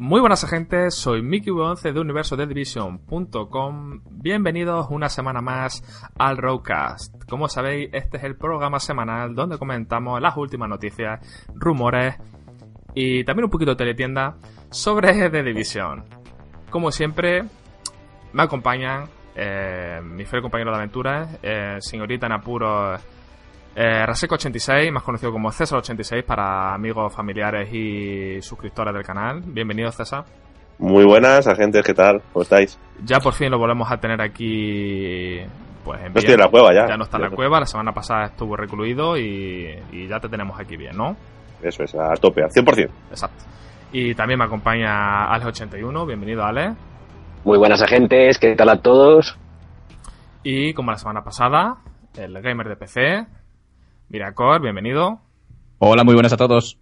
Muy buenas gente, soy Mickey11 de universo de Division.com. Bienvenidos una semana más al Roadcast. Como sabéis, este es el programa semanal donde comentamos las últimas noticias, rumores y también un poquito de teletienda sobre The Division. Como siempre, me acompañan eh, mi fiel compañero de aventuras, eh, señorita en apuros eh, Raseco86, más conocido como César86 para amigos, familiares y suscriptores del canal. Bienvenido, César. Muy buenas, agentes, ¿qué tal? ¿Cómo estáis? Ya por fin lo volvemos a tener aquí. Pues en no estoy en la cueva ya. Ya no está en la cueva, la semana pasada estuvo recluido y, ya te tenemos aquí bien, ¿no? Eso es, a tope, al 100%. Exacto. Y también me acompaña Alex81, bienvenido Ale. Muy buenas agentes, ¿qué tal a todos? Y como la semana pasada, el gamer de PC, Miracor, bienvenido. Hola, muy buenas a todos.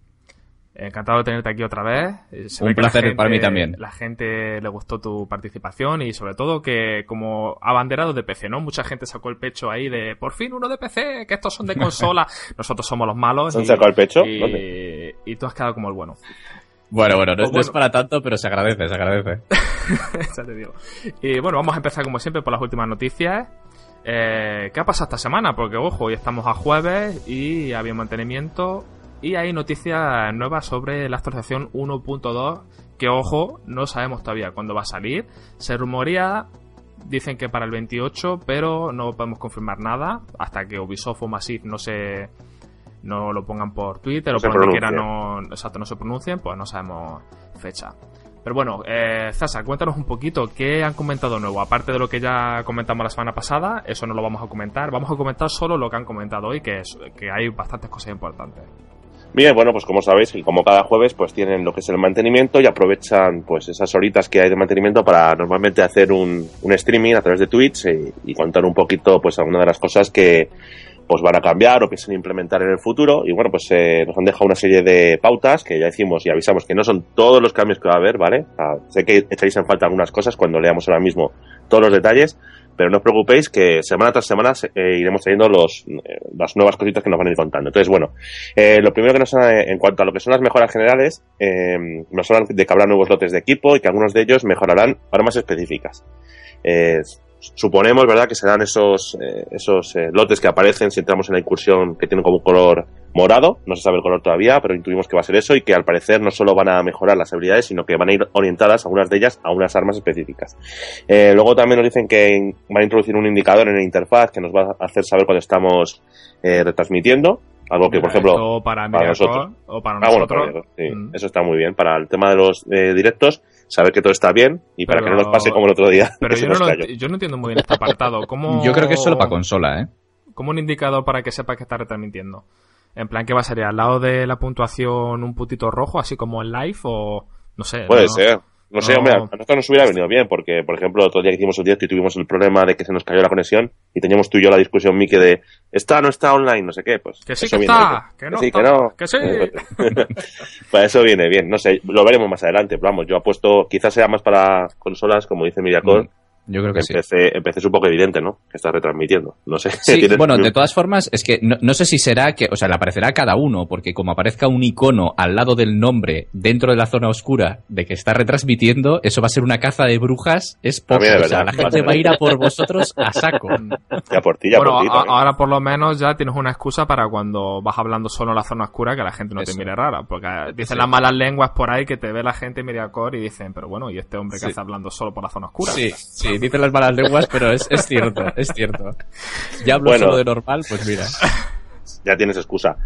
Encantado de tenerte aquí otra vez. Un placer para mí también. La gente le gustó tu participación y sobre todo que como abanderado de PC, ¿no? Mucha gente sacó el pecho ahí de por fin uno de PC, que estos son de consola. Nosotros somos los malos. ¿Se han sacado el pecho? Y, y, tú has quedado como el bueno. Bueno, bueno, no, es para tanto, pero se agradece, se agradece. ya te digo. Y bueno, vamos a empezar como siempre por las últimas noticias. Eh, ¿Qué ha pasado esta semana? Porque, ojo, hoy estamos a jueves y había mantenimiento y hay noticias nuevas sobre la actualización 1.2 que, ojo, no sabemos todavía cuándo va a salir. Se rumorea, dicen que para el 28, pero no podemos confirmar nada hasta que Ubisoft o Massive no se no lo pongan por Twitter o por donde quiera no, exacto, no se pronuncien, pues no sabemos fecha. Pero bueno, eh, César, cuéntanos un poquito qué han comentado nuevo. Aparte de lo que ya comentamos la semana pasada, eso no lo vamos a comentar. Vamos a comentar solo lo que han comentado hoy, que, es, que hay bastantes cosas importantes. Bien, bueno, pues como sabéis, como cada jueves, pues tienen lo que es el mantenimiento y aprovechan pues esas horitas que hay de mantenimiento para normalmente hacer un, streaming a través de Twitch y, y, contar un poquito pues alguna de las cosas que, pues van a cambiar o piensan implementar en el futuro. Y bueno, pues eh, nos han dejado una serie de pautas que ya decimos y avisamos que no son todos los cambios que va a haber, ¿vale? sé que echáis en falta algunas cosas cuando leamos ahora mismo todos los detalles, pero no os preocupéis que semana tras semana eh, iremos trayendo los, eh, las nuevas cositas que nos van a ir contando. Entonces, bueno, lo primero que nos en cuanto a lo que son las mejoras generales, nos hablan de que habrá nuevos lotes de equipo y que algunos de ellos mejorarán armas específicas suponemos, ¿verdad?, que serán esos, eh, esos eh, lotes que aparecen si entramos en la incursión que tienen como un color morado, no se sabe el color todavía, pero intuimos que va a ser eso y que al parecer no solo van a mejorar las habilidades, sino que van a ir orientadas, algunas de ellas, a unas armas específicas. Eh, luego también nos dicen que van a introducir un indicador en la interfaz que nos va a hacer saber cuando estamos retransmitiendo, algo que, por ejemplo, para, nosotros. O para ah, nosotros. sí, mm. Eso está muy bien. Para el tema de los directos, saber que todo está bien y para que no nos pase como el otro día. Pero yo no, yo no, entiendo muy bien este apartado. ¿Cómo... Yo creo que es solo para consola, ¿eh? Como un indicador para que sepa que está retransmitiendo. En plan, ¿qué va a ser? ¿Al lado de la puntuación un putito rojo, así como en live o...? No sé. Puede ser. No sé, hombre, a nosotros nos hubiera venido bien, porque, por ejemplo, otro día que hicimos el directo y tuvimos el problema de que se nos cayó la conexión y teníamos tú y yo la discusión, Mike, de está, no está online, no sé qué, pues. Que sí que está, que, no, sí, que no. Que sí. pues eso viene bien, no sé, lo veremos más adelante, pero vamos, yo apuesto, quizás sea más para consolas, como dice Miriacor, mm. Yo creo que empecé, sí. Empecé es un poco evidente, ¿no? Que está retransmitiendo. No sé. Sí, bueno, de todas formas, es que no, sé si será que, o sea, le aparecerá a cada uno, porque como aparezca un icono al lado del nombre dentro de la zona oscura de que está retransmitiendo, eso va a ser una caza de brujas. Es poco. o sea, la gente va a ir a por vosotros a saco. Ya por ti, ya bueno, por ti. ahora por lo menos ya tienes una excusa para cuando vas hablando solo en la zona oscura que la gente no te mire rara. Porque dicen las malas lenguas por ahí que te ve la gente core y dicen, pero bueno, ¿y este hombre que está hablando solo por la zona oscura? Sí, sí, dicen las malas lenguas pero es, cierto, es cierto. Ya hablo solo de normal, pues mira. Ya tienes excusa.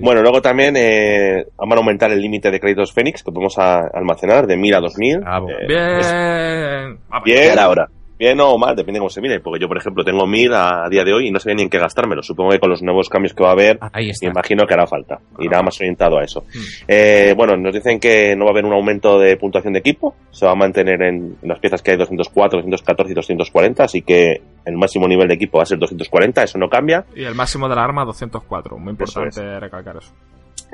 Bueno, luego también eh, van a aumentar el límite de créditos Fénix que podemos almacenar de 1000 a 2000. bien. bien. ahora. Bien o mal, depende de cómo se mire. Porque yo, por ejemplo, tengo 1000 a, día de hoy y no sé ni en qué gastármelo. Supongo que con los nuevos cambios que va a haber, Ahí está. imagino que hará falta. Irá más orientado a eso. Mm. Eh, bueno, nos dicen que no va a haber un aumento de puntuación de equipo. Se va a mantener en, en las piezas que hay 204, 214 y 240. Así que el máximo nivel de equipo va a ser 240. Eso no cambia. Y el máximo de la arma 204. Muy importante Eso recalcar eso.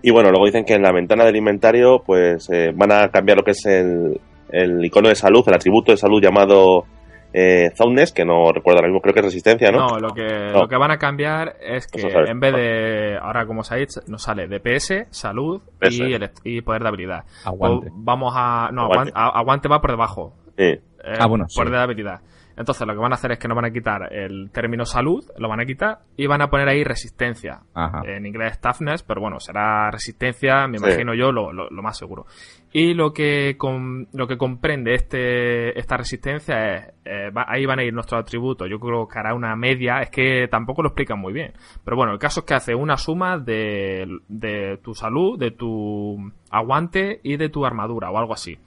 Y bueno, luego dicen que en la ventana del inventario, pues eh, van a cambiar lo que es el, el icono de salud, el atributo de salud llamado eh, Soundness, que no recuerdo ahora mismo, creo que es resistencia, ¿no? No, lo que, No. lo que van a cambiar es que Eso sabes. en vez de, ahora como sabéis, nos sale DPS, salud Eso y, y poder de habilidad. Aguante. O vamos a, no, Aguante. aguante, a- aguante va por debajo. Sí. eh, Ah, bueno, Poder sí. de habilidad. Entonces lo que van a hacer es que nos van a quitar el término salud, lo van a quitar y van a poner ahí resistencia. Ajá. En inglés toughness, pero bueno, será resistencia, me Sí. imagino yo, lo, lo- lo más seguro. Y lo que com- lo que comprende este esta resistencia es, eh, va- ahí van a ir nuestros atributos, yo creo que hará una media, es que tampoco lo explican muy bien. Pero bueno, el caso es que hace una suma de, de tu salud, de tu aguante y de tu armadura o algo así.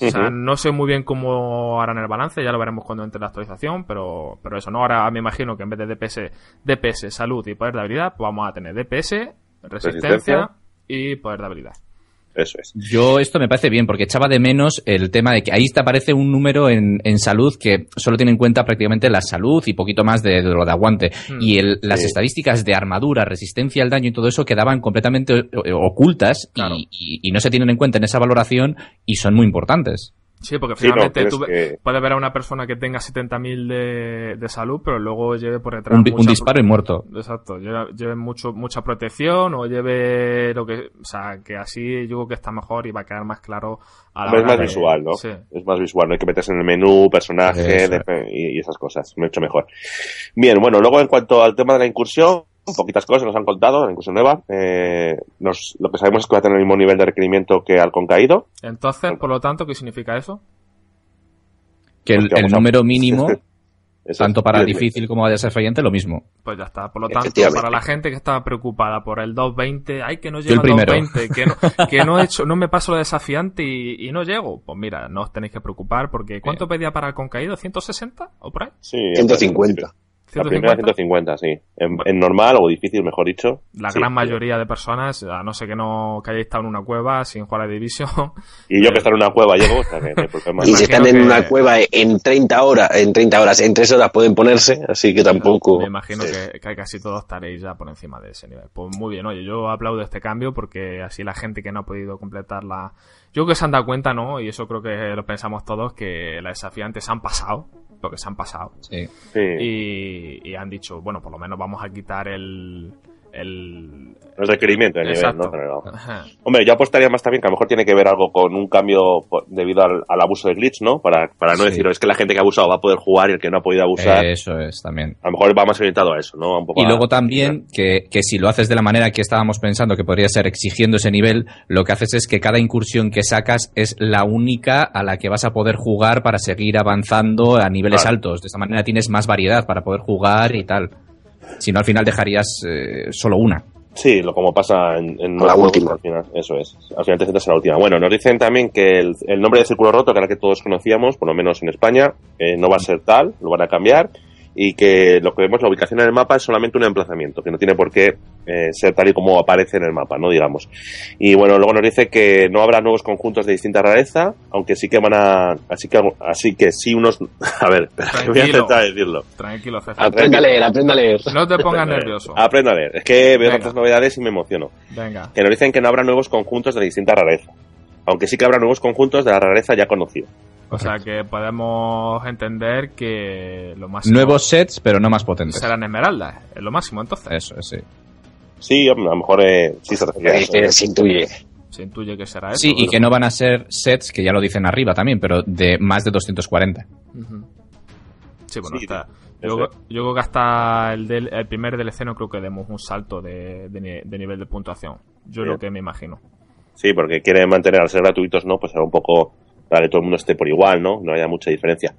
O sea, no sé muy bien cómo harán el balance, ya lo veremos cuando entre la actualización, pero, pero eso, ¿no? Ahora me imagino que en vez de DPS, DPS, salud y poder de habilidad, pues vamos a tener DPS, resistencia, Resistencia. y poder de habilidad. Eso es. Yo esto me parece bien porque echaba de menos el tema de que ahí te aparece un número en, en salud que solo tiene en cuenta prácticamente la salud y poquito más de, de lo de aguante. Hmm. Y el- las Sí. estadísticas de armadura, resistencia al daño y todo eso quedaban completamente ocultas y- Claro. y, y no se tienen en cuenta en esa valoración y son muy importantes. Sí, porque Sí, no, finalmente tú que- puedes ver a una persona que tenga 70.000 de, de salud, pero luego lleve por detrás Un, disparo y muerto. Exacto, lleve, lleve mucho, mucha protección o lleve lo que... O sea, que así yo creo que está mejor y va a quedar más claro a la es hora más de- visual, ¿no? Sí. Es más visual, no hay que meterse en el menú, personaje Eso. de- y, y esas cosas. Mucho mejor. Bien, bueno, luego en cuanto al tema de la incursión, poquitas cosas nos han contado, la incursión nueva. Eh, nos, lo que sabemos es que va a tener el mismo nivel de requerimiento que Halcón Caído. Entonces, por lo tanto, ¿qué significa eso? Que el, Pues que el vamos a- número mínimo, tanto para difícil como de desafiante, lo mismo. Pues ya está. Por lo tanto, para la gente que estaba preocupada por el 220, ay, que no llega el primero. 220, que no, que no he hecho, no me paso lo desafiante y, y no llego. Pues mira, no os tenéis que preocupar porque ¿cuánto pedía para el concaído? ¿160 o por ahí? Sí, en 150. La primera 150, sí. En, en normal o difícil, mejor dicho. La Sí. gran mayoría de personas, a no ser que no que hayáis estado en una cueva sin jugar a Division, Y yo que estar en una cueva llego, o sea que no hay problema. Y si están en que- una cueva en 30 horas, en 30 horas, en 3 horas pueden ponerse, así que tampoco. me imagino Sí. que, que casi todos estaréis ya por encima de ese nivel. Pues muy bien, oye, yo aplaudo este cambio porque así la gente que no ha podido completar la... Yo creo que se han dado cuenta, ¿no? Y eso creo que lo pensamos todos, que las desafiantes se han pasado, porque se han pasado. Sí. Sí. Y, y han dicho, bueno, por lo menos vamos a quitar el... el El requerimiento de nivel. ¿no? General. Ajá. Hombre, yo apostaría más también que a lo mejor tiene que ver algo con un cambio debido al, al abuso de glitch, ¿no? Para, para no Sí. decir, es que la gente que ha abusado va a poder jugar y el que no ha podido abusar, Eso es también. a lo mejor va más orientado a eso, ¿no? Un poco Y a- luego también que, que si lo haces de la manera que estábamos pensando que podría ser exigiendo ese nivel, lo que haces es que cada incursión que sacas es la única a la que vas a poder jugar para seguir avanzando a niveles Claro. altos. De esta manera tienes más variedad para poder jugar y tal. Si no, al final dejarías eh, solo una. Sí, lo como pasa en, en la juegos, última. Al final, eso es. Al final te centras en la última. Bueno, nos dicen también que el, el nombre de Círculo Roto, que era el que todos conocíamos, por lo menos en España, eh, no va a ser tal, lo van a cambiar. Y que lo que vemos, la ubicación en el mapa es solamente un emplazamiento, que no tiene por qué eh, ser tal y como aparece en el mapa, ¿no? Digamos. Y bueno, luego nos dice que no habrá nuevos conjuntos de distinta rareza, aunque sí que van a. Así que, así que sí unos. A ver, voy a Tranquilo. intentar decirlo. Tranquilo, César. Aprenda a leer, aprenda a leer. No te pongas nervioso. Aprenda a leer. Es que veo Venga. tantas novedades y me emociono. Venga. que nos dicen que no habrá nuevos conjuntos de distinta rareza. Aunque sí que habrá nuevos conjuntos de la rareza ya conocida. O sea que podemos entender que lo máximo Nuevos sets, pero no más potentes. serán esmeraldas. Es lo máximo, entonces. Eso, sí. Sí, hombre, a lo mejor eh, sí se refiere. Eh, intuye. Se intuye que será eso. Sí, y que no van a ser sets, que ya lo dicen arriba también, pero de más de 240. Ujú. Sí, bueno, Sí, está. Yo, yo creo que hasta el, del, el primer DLC no creo que demos un salto de, de ni- de nivel de puntuación. Yo Bien. que me imagino. Sí, porque quieren mantener al ser gratuitos, ¿no? Pues será un poco para que todo el mundo esté por igual, ¿no? No haya mucha diferencia.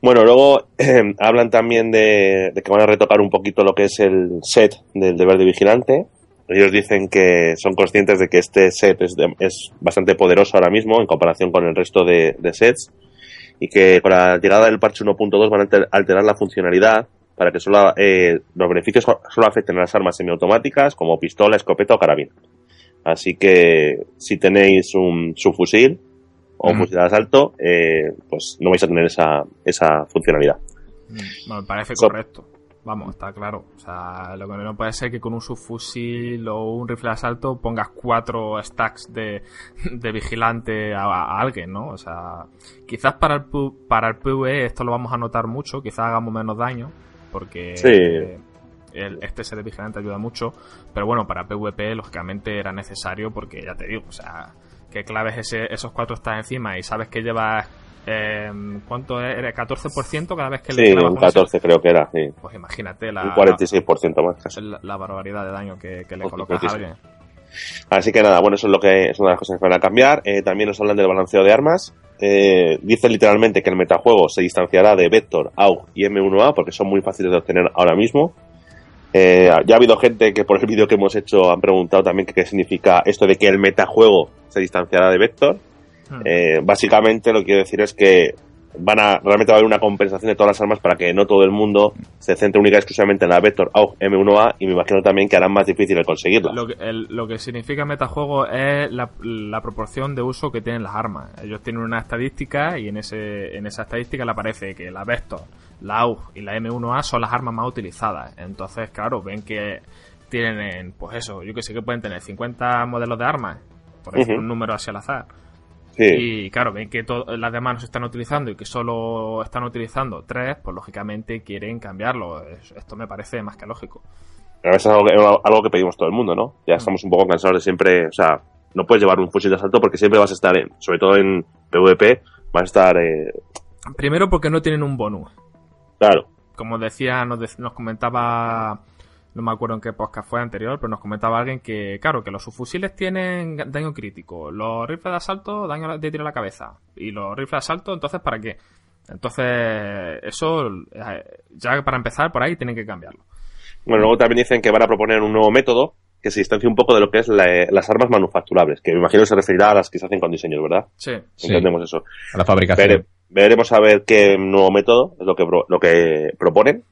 Bueno, luego eh, hablan también de, que van a retocar un poquito lo que es el set del deber de vigilante. Ellos dicen que son conscientes de que este set es, de- es bastante poderoso ahora mismo en comparación con el resto de, sets y que con la llegada del parche 1.2 van a alter- alterar la funcionalidad para que solo eh, los beneficios solo afecten a las armas semiautomáticas como pistola, escopeta o carabina. Así que si tenéis un subfusil o un Ujú. fusil de asalto, eh, pues no vais a tener esa, esa funcionalidad. Mm, me parece So- correcto. Vamos, está claro. O sea, lo que no puede ser que con un subfusil o un rifle de asalto pongas cuatro stacks de, de vigilante a, a alguien, ¿no? O sea, quizás para el, para el PvE esto lo vamos a notar mucho, quizás hagamos menos daño, porque Sí. El, este ser de vigilante ayuda mucho, pero bueno, para PvP lógicamente era necesario porque ya te digo, o sea, que claves ese, esos cuatro están encima y sabes que llevas... Eh, ¿Cuánto era? ¿14% cada vez que le Sí, un una 14 creo que era, sí. pues imagínate la, un 46% más. casi. la, la barbaridad de daño que, que le colocas a alguien. Así que nada, bueno, eso es lo que es una de las cosas que van a cambiar. Eh, también nos hablan del balanceo de armas. Eh, dice literalmente que el metajuego se distanciará de Vector, AUG y M1A porque son muy fáciles de obtener ahora mismo. Eh, ya ha habido gente que por el vídeo que hemos hecho han preguntado también qué significa esto de que el metajuego se distanciará de Vector. Hmm. Eh, básicamente lo que quiero decir es que van a realmente va a haber una compensación de todas las armas para que no todo el mundo se centre única y exclusivamente en la Vector, AUG, M1A y me imagino también que harán más difícil el conseguirla. Lo que, el- lo que significa metajuego es la, la proporción de uso que tienen las armas. Ellos tienen una estadística y en ese en esa estadística le aparece que la Vector, la AUG y la M1A son las armas más utilizadas. Entonces, claro, ven que tienen, pues eso, yo que sé que pueden tener 50 modelos de armas, por Ujú. un número así al azar. Sí. Y claro, ven que las demás no se están utilizando y que solo están utilizando tres, pues lógicamente quieren cambiarlo. Es- Esto me parece más que lógico. Pero eso es algo que, algo que pedimos todo el mundo, ¿no? Ya estamos un poco cansados de siempre, o sea, no puedes llevar un fusil de asalto porque siempre vas a estar, en, sobre todo en PvP, vas a estar, eh, Primero porque no tienen un bonus. Claro, Como decía, nos, dec- nos comentaba, no me acuerdo en qué podcast fue anterior, pero nos comentaba alguien que, claro, que los subfusiles tienen daño crítico, los rifles de asalto, daño de tiro a la cabeza, y los rifles de asalto, entonces, ¿para qué? Entonces, eso, eh, ya para empezar, por ahí tienen que cambiarlo. Bueno, luego también dicen que van a proponer un nuevo método que se distancia un poco de lo que es la- las armas manufacturables, que me imagino se referirá a las que se hacen con diseños, ¿verdad? Sí. Sí. Entendemos eso. A la fabricación. Veremos a ver qué nuevo método es lo que, pro- lo que proponen.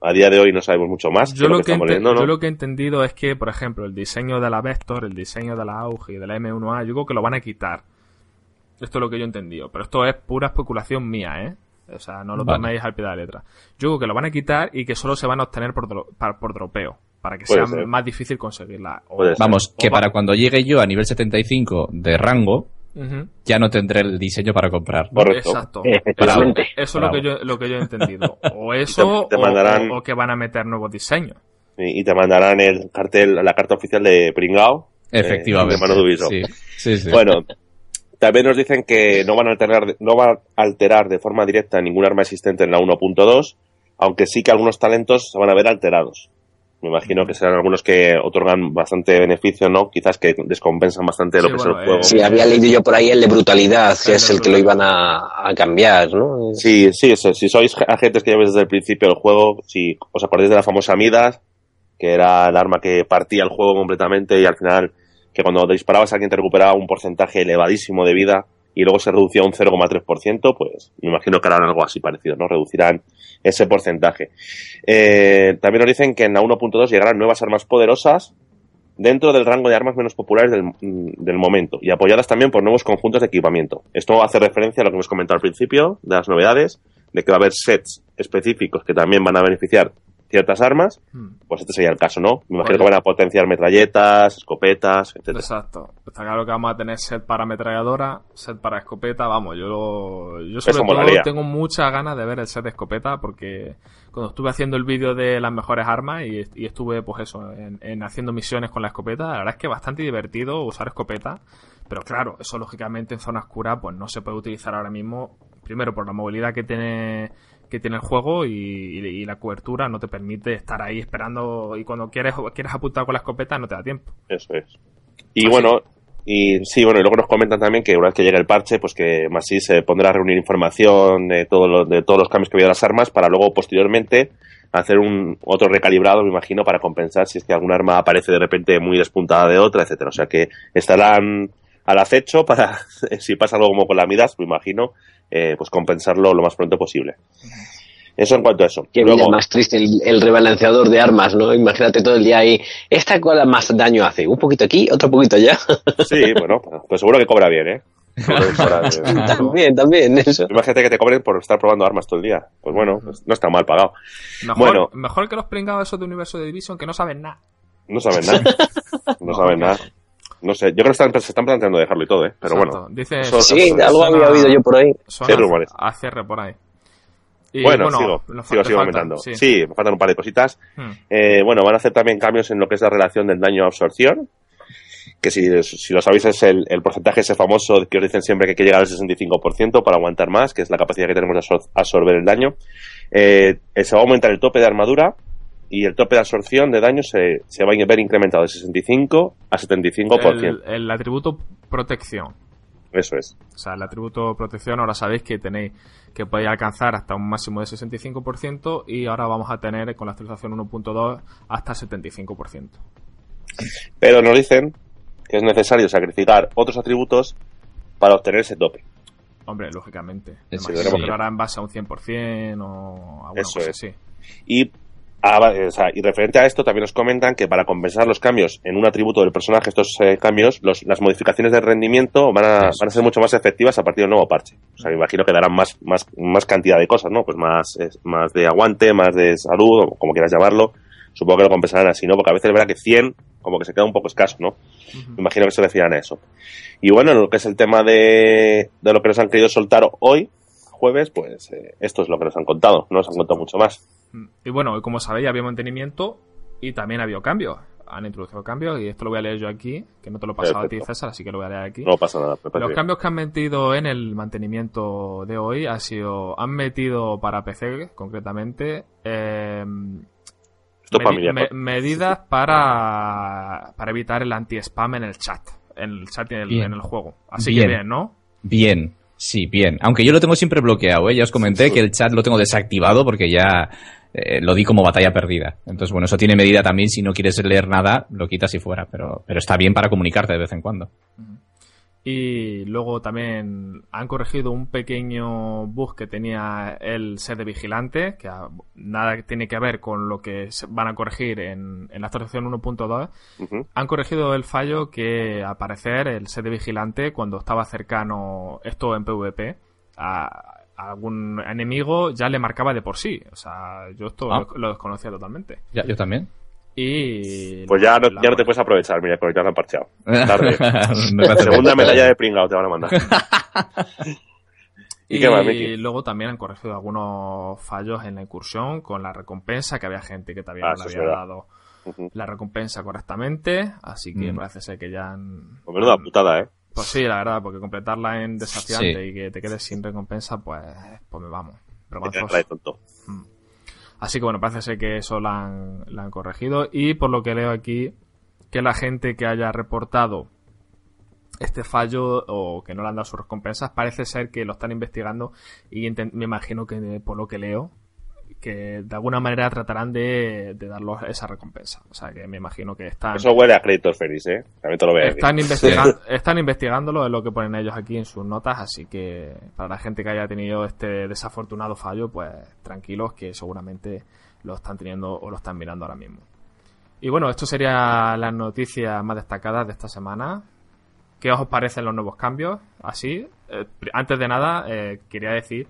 A día de hoy no sabemos mucho más. Yo que lo que que, estamos ente- leyendo, ¿no? yo lo que he entendido es que, por ejemplo, el diseño de la Vector, el diseño de la AUG y de la M1A, yo creo que lo van a quitar. Esto es lo que yo he entendido. Pero esto es pura especulación mía, ¿eh? O sea, no lo Vale. toméis al pie de la letra. Yo creo que lo van a quitar y que solo se van a obtener por, dro- por dropeo. Para que Puede sea ser. más difícil conseguirla. O-. Vamos, que va- para cuando llegue yo a nivel 75 de rango, Ya no tendré el diseño para comprar. Correcto. Exacto. Efectivamente. Eso, eso es lo que, yo, lo que yo he entendido. O eso, te o- mandarán- o, o que van a meter nuevos diseños. Y, y te mandarán el cartel, la carta oficial de Pringao. eh, Efectivamente. de mano de Ubisoft. Sí, sí, sí. Bueno, también nos dicen que no van a alterar, no van a alterar de forma directa ningún arma existente en la 1.2, aunque sí que algunos talentos se van a ver alterados. Me imagino que serán algunos que otorgan bastante beneficio, ¿no? Quizás que descompensan bastante lo Sí, que bueno, es el juego. eh, Sí, había leído yo por ahí el de brutalidad, que es el que lo iban a, a cambiar, ¿no? Sí, sí, eso, si sois agentes que lleváis desde el principio del juego, si os acordáis de la famosa Midas, que era el arma que partía el juego completamente y al final que cuando disparabas alguien te recuperaba un porcentaje elevadísimo de vida y luego se reducía un 0,3%, pues me imagino que harán algo así parecido, ¿no? Reducirán ese porcentaje. Eh, también nos dicen que en la 1.2 llegarán nuevas armas poderosas dentro del rango de armas menos populares mm, del momento y apoyadas también por nuevos conjuntos de equipamiento. Esto hace referencia a lo que hemos comentado al principio de las novedades, de que va a haber sets específicos que también van a beneficiar ciertas armas, Hmm. pues este sería el caso, ¿no? Me imagino que van a potenciar metralletas, escopetas, etcétera. Exacto. Está claro que vamos a tener set para ametralladora, set para escopeta. Vamos, yo, lo- yo sobre Eso todo molaría. tengo muchas ganas de ver el set de escopeta porque cuando estuve haciendo el vídeo de las mejores armas y, y estuve, pues eso, en, en haciendo misiones con la escopeta, la verdad es que es bastante divertido usar escopeta. Pero claro, eso lógicamente en zona oscura pues no se puede utilizar ahora mismo. Primero por la movilidad que tiene que tiene el juego y, y- y la cobertura no te permite estar ahí esperando y cuando quieres quieres apuntar con la escopeta no te da tiempo. Eso es. Y Así. bueno, y sí, bueno, y luego nos comentan también que una vez que llegue el parche, pues que Masí se pondrá a reunir información de, todo lo- de todos los cambios que ha habido a las armas para luego posteriormente hacer un otro recalibrado, me imagino, para compensar si es que algún arma aparece de repente muy despuntada de otra, etcétera. O sea que estarán al acecho para, si pasa algo como con la Midas, me imagino, eh, pues compensarlo lo más pronto posible. Eso en cuanto a eso. Qué Luego, vida más triste el, el rebalanceador de armas, ¿no? Imagínate todo el día ahí. ¿Esta cuál más daño hace? Un poquito aquí, otro poquito allá. Sí, bueno, pues, seguro que cobra bien, ¿eh? También, también, eso. Imagínate que te cobren por estar probando armas todo el día. Pues bueno, pues no está mal pagado. Mejor, Bueno. mejor que los pringados esos de Universo de Division que no saben nada. No saben nada. No saben nada. No sé, yo creo que están, se están planteando dejarlo y todo, ¿eh? Pero Exacto. bueno. Dice, eso- Sí, eso- algo había oído yo por ahí. Sí, rumores. a cierre por ahí. Y, Bueno, sigo, sigo, sigo faltan, Sí. me faltan un par de cositas. Hmm. Eh, bueno, van a hacer también cambios en lo que es la relación del daño a absorción. Que si, si lo sabéis es el, el porcentaje ese famoso que os dicen siempre que hay que llegar al 65% para aguantar más, que es la capacidad que tenemos de absor- absorber el daño. Eh, se va a aumentar el tope de armadura y el tope de absorción de daño se, se va a ver incrementado de 65 a 75%. El, el atributo protección. Eso es. O sea, el atributo protección ahora sabéis que tenéis que podéis alcanzar hasta un máximo de 65% y ahora vamos a tener con la actualización 1.2 hasta 75%. Pero nos dicen que es necesario sacrificar otros atributos para obtener ese tope. Hombre, lógicamente. Lo hará en base a un 100% o alguna Eso cosa es. así. Y, ah, va- o sea, y referente a esto, también nos comentan que para compensar los cambios en un atributo del personaje, estos eh, cambios, los- las modificaciones de rendimiento van a, van a ser mucho más efectivas a partir del nuevo parche. O sea, me imagino que darán más, más, más cantidad de cosas, ¿no? Pues más, eh, más de aguante, más de salud, o como quieras llamarlo. Supongo que lo compensarán así, ¿no? Porque a veces es verdad que 100 como que se queda un poco escaso, ¿no? Me imagino que se refieren a eso. Y bueno, en lo que es el tema de, de lo que nos han querido soltar hoy, jueves, pues eh, esto es lo que nos han contado. No nos han contado mucho más. Y bueno, como sabéis, había mantenimiento y también había cambios. Han introducido cambios y esto lo voy a leer yo aquí, que no te lo he pasado a ti. César, así que lo voy a leer aquí. No pasa nada. Los bien. cambios que han metido en el mantenimiento de hoy ha sido, han metido para PC concretamente eh, medi- me- medidas para, para evitar el anti-spam en el chat, en el chat y en el, Bien. en el juego. Así Bien. que bien, ¿no? Bien, sí, bien. Aunque yo lo tengo siempre bloqueado, ¿eh? Ya os comenté que el chat lo tengo desactivado porque ya eh, lo di como batalla perdida. Entonces, bueno, eso tiene medida también. Si no quieres leer nada, lo quitas y fuera. Pero, pero está bien para comunicarte de vez en cuando. Y luego también han corregido un pequeño bug que tenía el set de vigilante, que nada tiene que ver con lo que van a corregir en, en la actualización 1.2. Ujú. Han corregido el fallo que al parecer el set de vigilante cuando estaba cercano, esto en PvP, a, a algún enemigo ya le marcaba de por sí. O sea, yo esto Ah. lo, lo desconocía totalmente. Ya, yo también. Y... Pues ya no, ya no te puedes aprovechar, mira, porque ya lo han parcheado. Tarde. Segunda medalla de pringao te van a mandar. ¿Y, qué más, Miki? luego también han corregido algunos fallos en la incursión con la recompensa, que había gente que todavía Ah, no le había verdad. dado la recompensa correctamente, así que Mm. parece ser que ya han... Pues menuda putada, ¿eh? Pues sí, la verdad, porque completarla en desafiante Sí. y que te quedes sin recompensa, pues, pues me vamos. Vergonzoso. la de tonto. Así que bueno, parece ser que eso la han, la han corregido. Y por lo que leo aquí, que la gente que haya reportado este fallo o que no le han dado sus recompensas, parece ser que lo están investigando y me imagino que por lo que leo, que de alguna manera tratarán de, de darlos esa recompensa. O sea que me imagino que están... Eso huele a créditos feliz, ¿eh? También te lo veo. Están, investiga- están investigándolo, es lo que ponen ellos aquí en sus notas, así que para la gente que haya tenido este desafortunado fallo, pues tranquilos que seguramente lo están teniendo o lo están mirando ahora mismo. Y bueno, esto sería las noticias más destacadas de esta semana. ¿Qué os parecen los nuevos cambios? Así, eh, antes de nada, eh, quería decir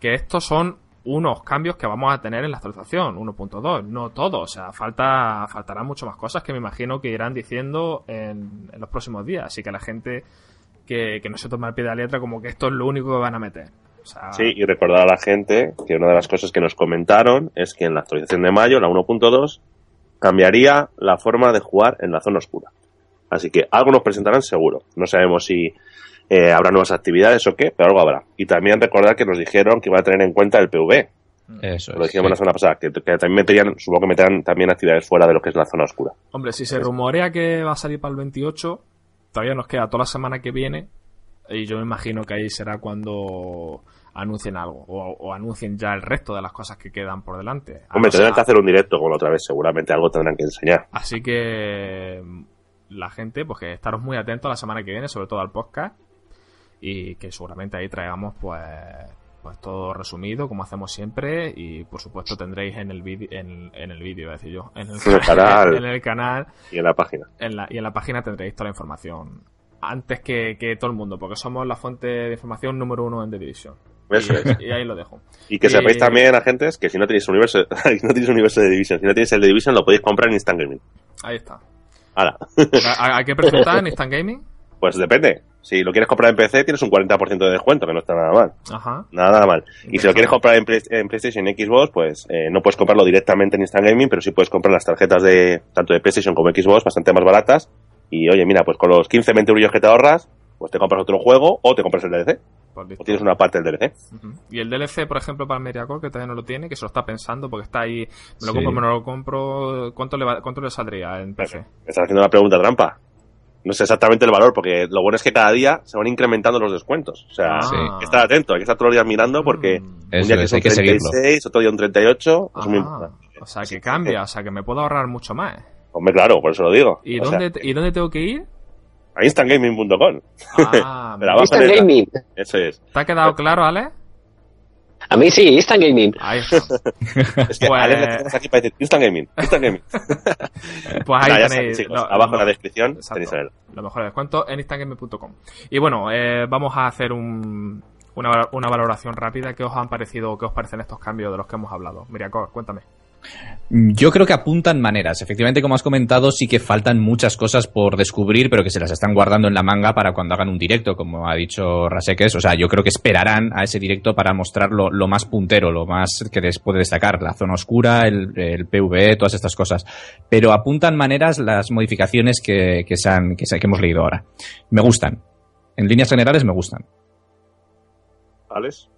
que estos son unos cambios que vamos a tener en la actualización 1.2, no todo, o sea, falta faltarán mucho más cosas que me imagino que irán diciendo en, en los próximos días, así que la gente que, que no se toma el pie de la letra como que esto es lo único que van a meter. O sea, Sí, y recordar a la gente que una de las cosas que nos comentaron es que en la actualización de mayo, la 1.2, cambiaría la forma de jugar en la zona oscura. Así que algo nos presentarán seguro. No sabemos si eh, habrá nuevas actividades o qué, pero algo habrá. Y también recordar que nos dijeron que iban a tener en cuenta el PV. Eso Lo es. dijimos la semana pasada, que, que también meterían, supongo que meterán también actividades fuera de lo que es la zona oscura. Hombre, si se rumorea que va a salir para el 28, todavía nos queda toda la semana que viene. Y yo me imagino que ahí será cuando anuncien algo. O, o anuncien ya el resto de las cosas que quedan por delante. A Hombre, no tendrán que hacer un directo como la otra vez, seguramente algo tendrán que enseñar. Así que mm, la gente, pues que estaros muy atentos la semana que viene, sobre todo al podcast. Y que seguramente ahí traigamos pues pues todo resumido como hacemos siempre y por supuesto tendréis en el vídeo en, en el vídeo decir yo en el, canal. en el canal Y en la página. en la, y en la página tendréis toda la información antes que, que todo el mundo porque somos la fuente de información número uno en The Division Eso y, es. y ahí lo dejo Y que Y- sepáis también, agentes, que si no tenéis universo, si no tenéis universo de Division, si no tenéis el de Division, lo podéis comprar en Instant Gaming. ahí está Ahora, ¿A, qué precio está en Instant Gaming? pues depende. Si lo quieres comprar en PC, tienes un 40% de descuento, que no está nada mal. ajá Nada, nada mal. Y si lo quieres comprar en, Play- en PlayStation y Xbox, pues eh, no puedes comprarlo directamente en Instant Gaming, pero sí puedes comprar las tarjetas de tanto de PlayStation como Xbox bastante más baratas. Y oye, mira, pues con los 15, 20 euros que te ahorras, pues te compras otro juego o te compras el DLC. Pues. O tienes una parte del DLC. Y el DLC, por ejemplo, para el MediaCore, que todavía no lo tiene, que se lo está pensando porque está ahí, me lo Sí. compro, me no lo compro, ¿cuánto le, va- cuánto le saldría en PC? Estás haciendo una pregunta trampa. No sé exactamente el valor, porque lo bueno es que cada día se van incrementando los descuentos. O sea, Ah. Sí. hay que estar atento, hay que estar todos los días mirando porque Mm. un Eso día que es, son hay que seguirlo. 36, otro día un 38, es muy Ah, importante. o sea, que cambia, o sea, que me puedo ahorrar mucho más. Hombre, claro, por eso lo digo. ¿Y, O sea, dónde, ¿y dónde tengo que ir? a instantgaming.com. Ah, Pero abajo Instant en el- Gaming. Eso es. ¿Te ha quedado claro, Ale? A mí sí, Instant Gaming. Ahí está. Es que Pues- Ale aquí para decir Instant Gaming. Instant Gaming. Pues ahí tenéis. sabéis, chicos. lo- abajo en la descripción Exacto. tenéis el Los mejores descuentos en instantgame.com. Y bueno, eh, vamos a hacer un, una, una valoración rápida. ¿Qué os han parecido, qué os parecen estos cambios de los que hemos hablado? Miriacor, cuéntame. Yo creo que apuntan maneras. Efectivamente, como has comentado, sí que faltan muchas cosas por descubrir, pero que se las están guardando en la manga para cuando hagan un directo, como ha dicho Raseques. O sea, yo creo que esperarán a ese directo para mostrar lo, más puntero, lo más que les puede destacar, la zona oscura, el, PvE, todas estas cosas. Pero apuntan maneras las modificaciones que, que, han, que hemos leído ahora. Me gustan. En líneas generales me gustan. ¿Alex?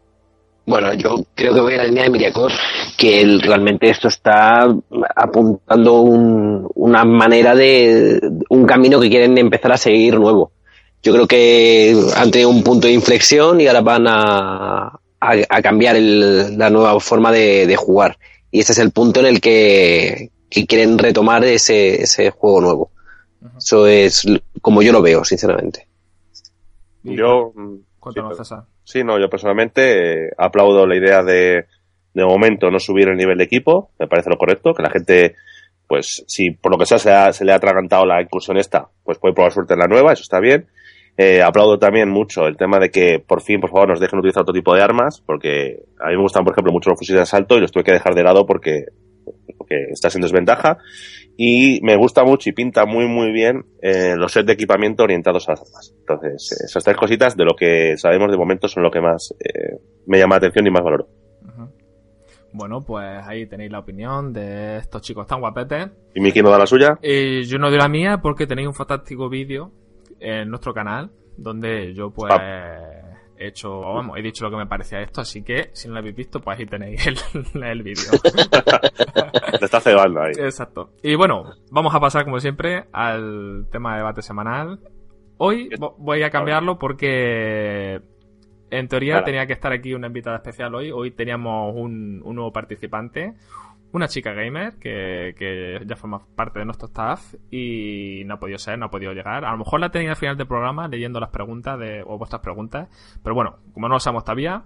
Bueno, yo creo que voy a la línea de Miriacor, que el- realmente esto está apuntando un- una manera de un camino que quieren empezar a seguir nuevo. Yo creo que han tenido un punto de inflexión y ahora van a, a- a cambiar el- la nueva forma de, de jugar. Y este es el punto en el que, que quieren retomar ese, ese juego nuevo. Eso es como yo lo veo, sinceramente. Yo. Cuéntanos, sí, César. Sí, no, yo personalmente eh, aplaudo la idea de, de momento, no subir el nivel de equipo. Me parece lo correcto. Que la gente, pues, si por lo que sea se, ha- se le ha atragantado la incursión esta, pues puede probar suerte en la nueva, eso está bien. Eh, aplaudo también mucho el tema de que por fin, por favor, nos dejen utilizar otro tipo de armas, porque a mí me gustan, por ejemplo, mucho los fusiles de asalto y los tuve que dejar de lado porque, porque estás en desventaja. Y me gusta mucho y pinta muy, muy bien eh, los sets de equipamiento orientados a las armas. Entonces, eh, esas tres cositas de lo que sabemos de momento son lo que más eh, me llama la atención y más valoro. Bueno, pues ahí tenéis la opinión de estos chicos tan guapetes. ¿Y Miki no da la suya? Y yo no doy la mía porque tenéis un fantástico vídeo en nuestro canal donde yo pues he hecho, vamos, he dicho lo que me parecía esto, así que si no lo habéis visto, pues ahí tenéis el, el vídeo. Te está cebando ahí. Exacto. Y bueno, vamos a pasar como siempre al tema de debate semanal. Hoy vo- voy a cambiarlo porque en teoría Claro. tenía que estar aquí una invitada especial hoy. Hoy teníamos un, un nuevo participante, una chica gamer que, que ya forma parte de nuestro staff y no ha podido ser, no ha podido llegar. A lo mejor la tenía al final del programa leyendo las preguntas de, o vuestras preguntas, pero bueno, como no lo sabemos todavía,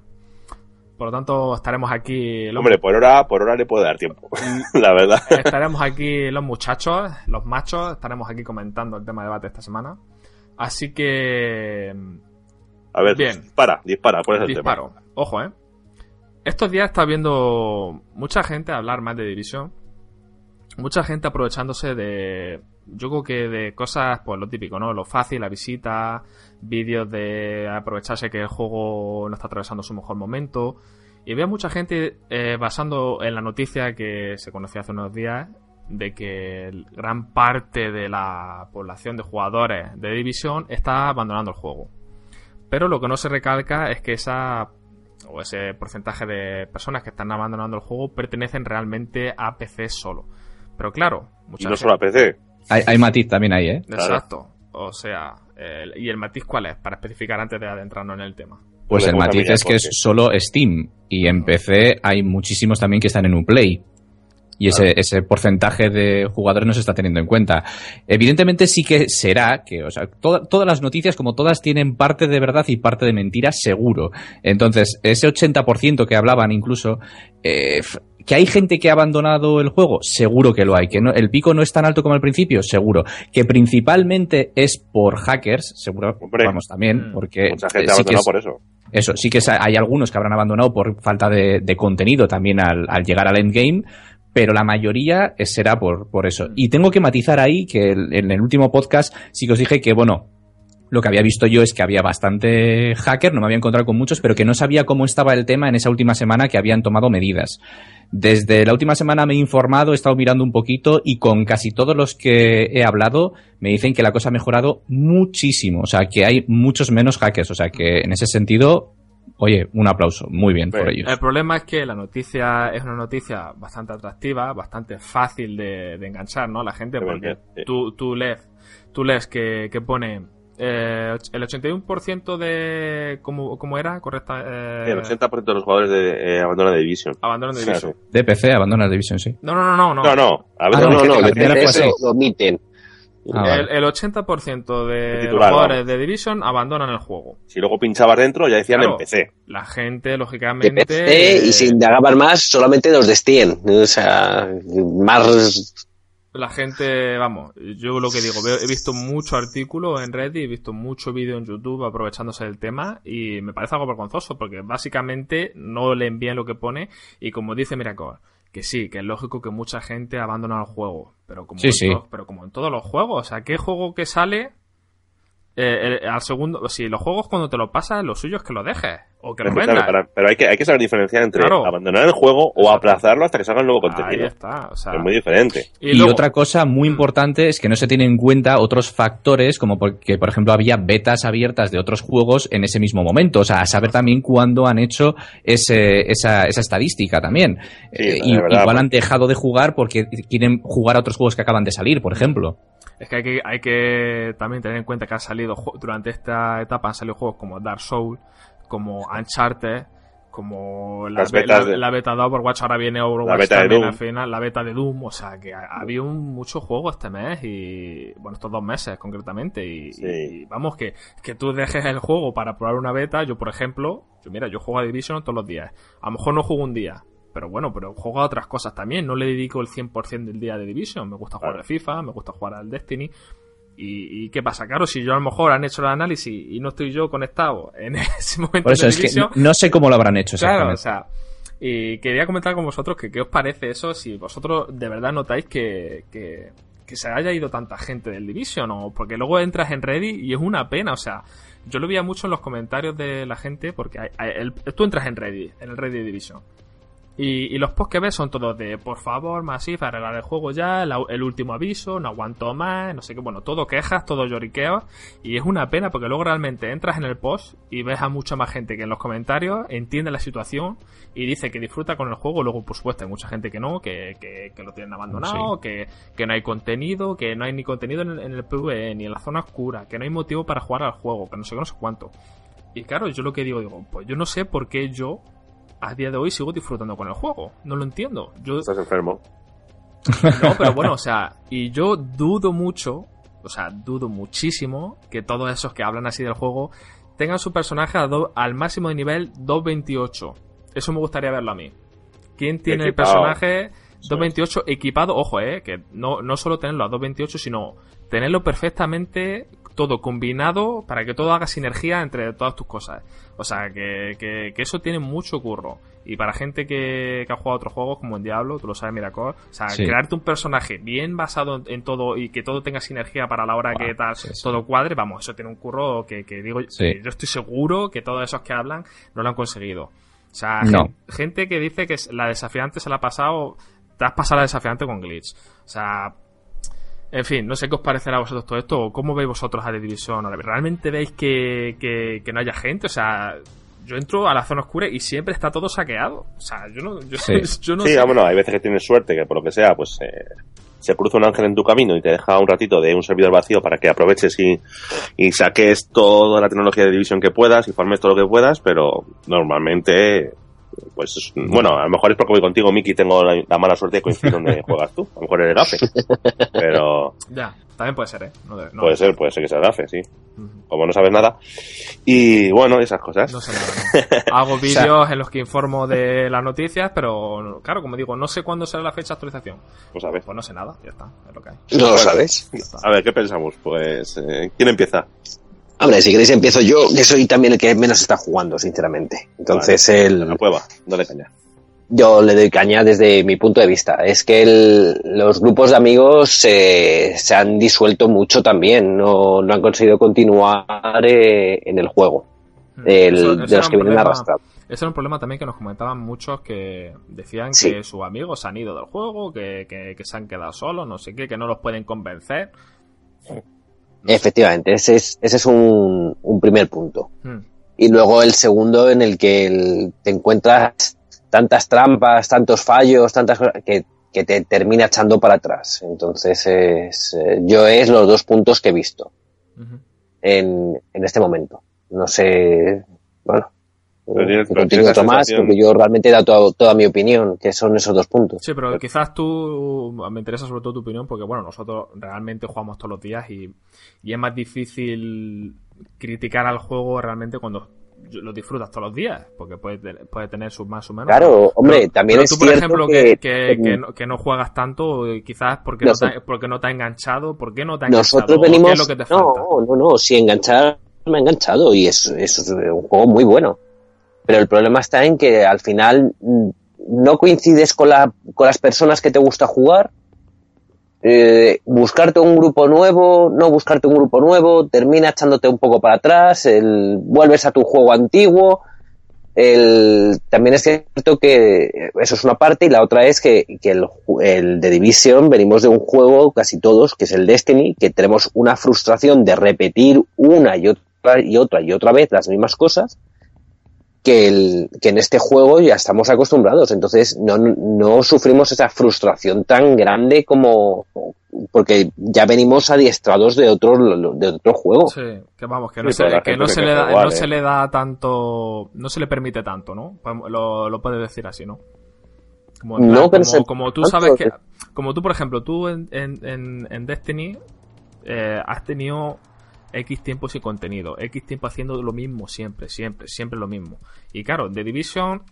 por lo tanto estaremos aquí. los- Hombre, por hora, por hora le puede dar tiempo. la verdad. Estaremos aquí los muchachos, los machos, estaremos aquí comentando el tema de debate esta semana. Así que. A ver, Bien. dispara, dispara, ¿cuál es el Disparo. Ojo, eh. Estos días está viendo mucha gente hablar más de división. Mucha gente aprovechándose de. Yo creo que de cosas, pues lo típico, ¿no? Lo fácil, la visita, vídeos de aprovecharse que el juego no está atravesando su mejor momento. Y veo mucha gente eh, basando en la noticia que se conoció hace unos días de que gran parte de la población de jugadores de división está abandonando el juego. Pero lo que no se recalca es que esa o ese porcentaje de personas que están abandonando el juego pertenecen realmente a PC solo. Pero claro, Y mucha no gente- solo a PC. Hay, hay matiz también ahí, ¿eh? Exacto. O sea, el- ¿y el matiz cuál es? Para especificar antes de adentrarnos en el tema. Pues el matiz es que es solo Steam y en PC hay muchísimos también que están en Uplay. Y ese, ese porcentaje de jugadores no se está teniendo en cuenta. Evidentemente sí que será que, o sea, todas las noticias, como todas, tienen parte de verdad y parte de mentira, seguro. Entonces, ese 80% que hablaban incluso, eh, ¿Que hay gente que ha abandonado el juego? Seguro que lo hay. ¿Que no, el pico no es tan alto como al principio? Seguro. ¿Que principalmente es por hackers? Seguro. vamos, también. Mm. Porque Mucha gente ha abandonado por eso. Eso, sí que hay algunos que habrán abandonado por falta de, contenido también al, llegar al endgame, pero la mayoría será por, por eso. Mm. Y tengo que matizar ahí que en el último podcast sí que os dije que, bueno, lo que había visto yo es que había bastante hacker, no me había encontrado con muchos, pero que no sabía cómo estaba el tema en esa última semana que habían tomado medidas. Desde la última semana me he informado, he estado mirando un poquito y con casi todos los que he hablado me dicen que la cosa ha mejorado muchísimo, o sea, que hay muchos menos hackers, o sea, que en ese sentido Oye, un aplauso, muy bien por ellos. El problema es que la noticia es una noticia bastante atractiva, bastante fácil de, enganchar, ¿no? A la gente, porque tú, tú lees, tú lees que, que pone eh, el 81% de. ¿Cómo, cómo era? Correcta. Eh... el 80% de los jugadores de, eh, abandonan Division. Abandonan Division. De PC abandonan Division, sí. No, no, no. No, no. no, ah, no, no, no, de PC lo omiten. Ah, el, el, 80% de los jugadores de Division abandonan el juego. Si luego pinchabas dentro, ya decían en PC. La gente, lógicamente. De PC y sin indagaban más, solamente los de Steam. O sea, más la gente, vamos, yo lo que digo, he visto mucho artículo en Reddit, he visto mucho vídeo en YouTube aprovechándose del tema y me parece algo vergonzoso porque básicamente no leen bien lo que pone y como dice Miracor, que sí, que es lógico que mucha gente abandona el juego, pero como, pero como en todos los juegos, o sea, ¿qué juego que sale eh, al segundo, si los juegos cuando te lo pasas, lo suyo es que lo dejes o que lo vendas. pero hay que, hay que saber diferenciar entre abandonar el juego o aplazarlo hasta que salga el nuevo contenido. Ahí está, o sea, es muy diferente. Y, otra cosa muy mm. importante es que no se tienen en cuenta otros factores, como porque, por ejemplo, había betas abiertas de otros juegos en ese mismo momento. O sea, a saber también cuándo han hecho ese, esa, esa estadística también. Eh, igual han dejado de jugar porque quieren jugar a otros juegos que acaban de salir, por ejemplo. Es que hay, que hay que también tener en cuenta que ha salido durante esta etapa han salido juegos como Dark Souls, como Uncharted, como la, la, beta de Overwatch, ahora viene Overwatch también al final, la beta de Doom, o sea que ha, habido muchos juegos este mes y bueno, estos dos meses concretamente y, vamos que, que tú dejes el juego para probar una beta, yo por ejemplo, yo mira, yo juego a Division todos los días, a lo mejor no juego un día, pero bueno, pero juego a otras cosas también. No le dedico el 100% del día de Division. Me gusta jugar al FIFA, me gusta jugar al Destiny. Y, qué pasa? Claro, si yo a lo mejor han hecho el análisis y no estoy yo conectado en ese momento Por eso es que no, sé cómo lo habrán hecho Claro, o sea, y quería comentar con vosotros que qué os parece eso, si vosotros de verdad notáis que, que, se haya ido tanta gente del Division, o porque luego entras en Reddit y es una pena, o sea, yo lo veía mucho en los comentarios de la gente, porque tú entras en Reddit, en el Reddit Division, y, los posts que ves son todos de, por favor, Massive, arreglar el juego ya, el último aviso, no aguanto más, no sé qué, bueno, todo quejas, todo lloriqueos, y es una pena porque luego realmente entras en el post y ves a mucha más gente que en los comentarios entiende la situación y dice que disfruta con el juego, luego por supuesto hay mucha gente que no, que, que, lo tienen abandonado, que, que, no hay contenido, que no hay ni contenido en el, PvE, ni en la zona oscura, que no hay motivo para jugar al juego, que no sé qué, no sé cuánto. Y claro, yo lo que digo, digo, pues yo no sé por qué yo a día de hoy sigo disfrutando con el juego. No lo entiendo. Yo... Estás enfermo. No, pero bueno, o sea, y yo dudo mucho, o sea, dudo muchísimo que todos esos que hablan así del juego tengan su personaje al máximo de nivel 228. Eso me gustaría verlo a mí. ¿Quién tiene el personaje 228 equipado? Ojo, eh, que no, no solo tenerlo a 228, sino tenerlo perfectamente todo combinado para que todo haga sinergia entre todas tus cosas. O sea, que, que, eso tiene mucho curro. Y para gente que, ha jugado otros juegos, como en Diablo, tú lo sabes, Miracor, o sea, crearte un personaje bien basado en, todo y que todo tenga sinergia para la hora que tal, todo cuadre, vamos, eso tiene un curro que, digo, yo estoy seguro que todos esos que hablan no lo han conseguido. O sea, gente que dice que la desafiante se la ha pasado, te has pasado la desafiante con glitch. O sea, en fin, no sé qué os parecerá a vosotros todo esto, o cómo veis vosotros a The Division. ¿Realmente veis que, que, no haya gente? O sea, yo entro a la zona oscura y siempre está todo saqueado. O sea, yo no, yo, sí. yo no sí, hay veces que tienes suerte, que por lo que sea, pues eh, se cruza un ángel en tu camino y te deja un ratito de un servidor vacío para que aproveches y, y saques toda la tecnología de Division que puedas y farmes todo lo que puedas, pero normalmente pues es- bueno, a lo mejor es porque voy contigo, Miki, tengo la, la mala suerte de coincidir donde juegas tú. A lo mejor eres gafe. Pero Ya, también puede ser, ¿eh? No, de- no, puede ser, puede ser que sea gafe, sí. Como no sabes nada. Y bueno, esas cosas. No sé nada. no. Hago vídeos en los que informo de las noticias, pero claro, como digo, no sé cuándo será la fecha de actualización. Pues a ver. Pues no sé nada, ya está, es lo que hay. No lo sabes. A ver, ¿qué pensamos? Pues, eh, ¿quién empieza? Hombre, si queréis empiezo yo, que soy también el que menos está jugando, sinceramente. Entonces, el, La prueba, dale caña. yo le doy caña desde mi punto de vista. Es que el- los grupos de amigos eh, se han disuelto mucho también, no, no han conseguido continuar eh, en el juego. El- Eso- eso de era los un que vienen problema- arrastrados. Eso era un problema también que nos comentaban muchos que decían Sí. que sus amigos se han ido del juego, que, que- que se han quedado solos, no sé qué, que no los pueden convencer. Efectivamente, ese es, ese es un, un primer punto. Hmm. Y luego el segundo en el que el- te encuentras tantas trampas, tantos fallos, tantas cosas que, que te termina echando para atrás. Entonces, es, eh, yo es los dos puntos que he visto en, en este momento. No sé, bueno, Pero que pero continúe tienes la otro más, sensación- porque yo realmente he dado toda, toda mi opinión, que son esos dos puntos. Sí, pero quizás tú, me interesa sobre todo tu opinión, porque bueno, nosotros realmente jugamos todos los días y, y es más difícil criticar al juego realmente cuando lo disfrutas todos los días, porque puede, puede tener sus más o menos. Claro, hombre, Pero- también pero es tú, por cierto ejemplo, que- que, que, que no, que no juegas tanto, quizás porque no, te, porque no te ha enganchado, ¿por qué no te ha enganchado? Nosotros ¿O ¿Qué venimos. es lo que te falta? no, no, no. Si enganchar, me ha enganchado y es, es un juego muy bueno. Pero el problema está en que al final mm, no coincides con, la, con las personas que te gusta jugar. Eh, buscarte un grupo nuevo, no buscarte un grupo nuevo, termina echándote un poco para atrás, el, vuelves a tu juego antiguo. El, también es cierto que eso es una parte y la otra es que, que el, el The Division venimos de un juego casi todos que es el Destiny que tenemos una frustración de repetir una y otra y otra y otra vez las mismas cosas que, el, que en este juego ya estamos acostumbrados entonces no, no sufrimos esa frustración tan grande como porque ya venimos adiestrados de otro de otro juego Sí, que vamos, que no, Sí, se, que no se le da, no ¿eh? se le da tanto, no se le permite tanto, ¿no? Podemos- Lo, lo puedes decir así, ¿no? Como, No, pero como, se- como tú tanto sabes que, que- como tú por ejemplo, tú en, en, en, en Destiny eh, has tenido X tiempo sin contenido, X tiempo haciendo lo mismo siempre, siempre, siempre lo mismo. Y claro, The Division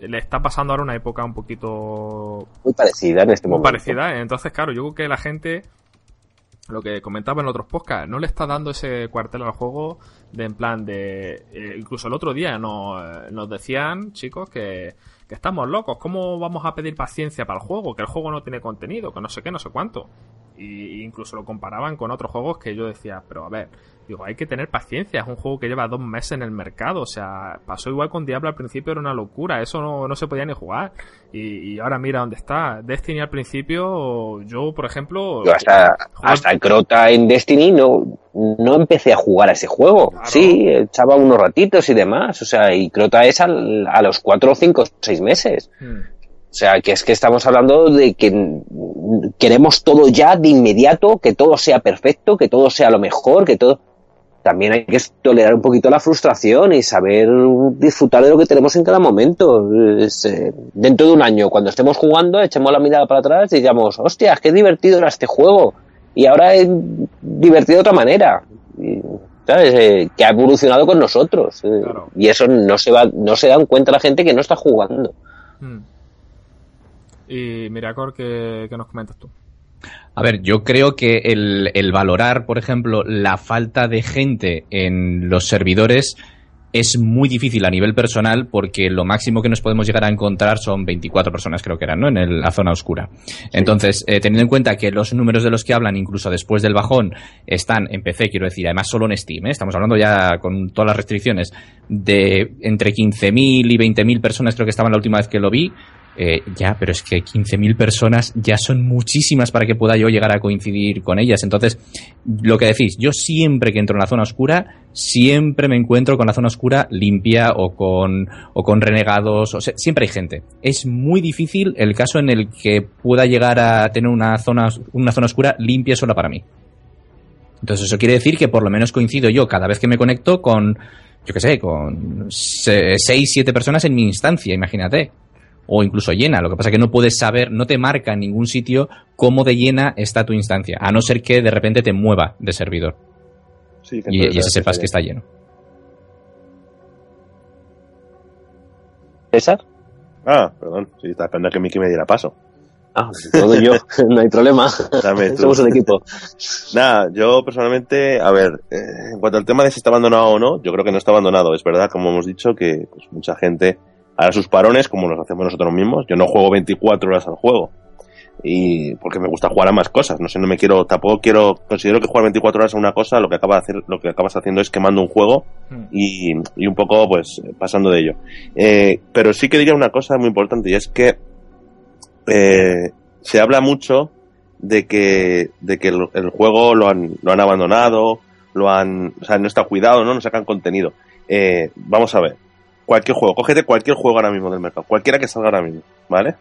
le está pasando ahora una época un poquito muy parecida en este muy momento parecida. ¿eh? Entonces, claro, yo creo que la gente, lo que comentaba en otros podcasts, no le está dando ese cuartel al juego de en plan de... eh, incluso el otro día nos, eh, nos decían, chicos, que, que estamos locos. ¿Cómo vamos a pedir paciencia para el juego? Que el juego no tiene contenido, que no sé qué, no sé cuánto. Y incluso lo comparaban con otros juegos que yo decía, pero a ver, digo, hay que tener paciencia, es un juego que lleva dos meses en el mercado, o sea, pasó igual con Diablo al principio, era una locura, eso no, no se podía ni jugar. Y, y ahora mira dónde está. Destiny al principio, yo, por ejemplo... Yo hasta, jugar- hasta Crota en Destiny no, no empecé a jugar a ese juego. Claro. Sí, echaba unos ratitos y demás. O sea, y Crota es al- a los 4, 5, 6 meses. Hmm. O sea, que es que estamos hablando de que mm, queremos todo ya de inmediato, que todo sea perfecto, que todo sea lo mejor, que todo... También hay que tolerar un poquito la frustración y saber disfrutar de lo que tenemos en cada momento. Es, eh, dentro de un año, cuando estemos jugando, echemos la mirada para atrás y digamos, hostias, qué divertido era este juego. Y ahora es divertido de otra manera. Y, ¿Sabes? Eh, que ha evolucionado con nosotros. Eh, Claro. Y eso no se va, no se dan cuenta la gente que no está jugando. Hmm. Y Miracor, ¿qué, qué nos comentas tú? A ver, yo creo que el, el valorar, por ejemplo, la falta de gente en los servidores es muy difícil a nivel personal porque lo máximo que nos podemos llegar a encontrar son 24 personas, creo que eran, ¿no? En el- la zona oscura. Entonces, eh, teniendo en cuenta que los números de los que hablan, incluso después del bajón, están en PC, quiero decir, además solo en Steam, ¿eh? estamos hablando ya con todas las restricciones, de entre 15.000 y 20.000 personas, creo que estaban la última vez que lo vi. Eh, ya, pero es que 15.000 personas ya son muchísimas para que pueda yo llegar a coincidir con ellas. Entonces, lo que decís, yo siempre que entro en la zona oscura, siempre me encuentro con la zona oscura limpia o con, o con renegados, o sea, siempre hay gente. Es muy difícil el caso en el que pueda llegar a tener una zona, una zona oscura limpia sola para mí. Entonces eso quiere decir que por lo menos coincido yo cada vez que me conecto con, yo qué sé, con 6, 7 personas en mi instancia, imagínate. O incluso llena. Lo que pasa es que no puedes saber, no te marca en ningún sitio cómo de llena está tu instancia. A no ser que de repente te mueva de servidor. Sí, que Y, y sepas se- que está lleno. César. Ah, perdón. Sí, estaba esperando a que Miki me diera paso. Ah, todo yo, no hay problema. Dame tú. Somos un equipo. Nada, yo personalmente, a ver, eh, en cuanto al tema de si está abandonado o no, yo creo que no está abandonado. Es verdad, como hemos dicho, que pues, mucha gente hará sus parones como los hacemos nosotros mismos. Yo no juego 24 horas al juego. Y porque me gusta jugar a más cosas. No sé, no me quiero, tampoco quiero, considero que jugar 24 horas a una cosa, lo que acaba de hacer, lo que acabas haciendo es quemando un juego Hmm. y, y un poco pues pasando de ello. Eh, pero sí que diría una cosa muy importante y es que eh, se habla mucho de que, de que el, el juego lo han, lo han abandonado, lo han, o sea, no está cuidado, ¿no? No sacan contenido. Eh, vamos a ver. Cualquier juego, cógete cualquier juego ahora mismo del mercado, cualquiera que salga ahora mismo, ¿vale?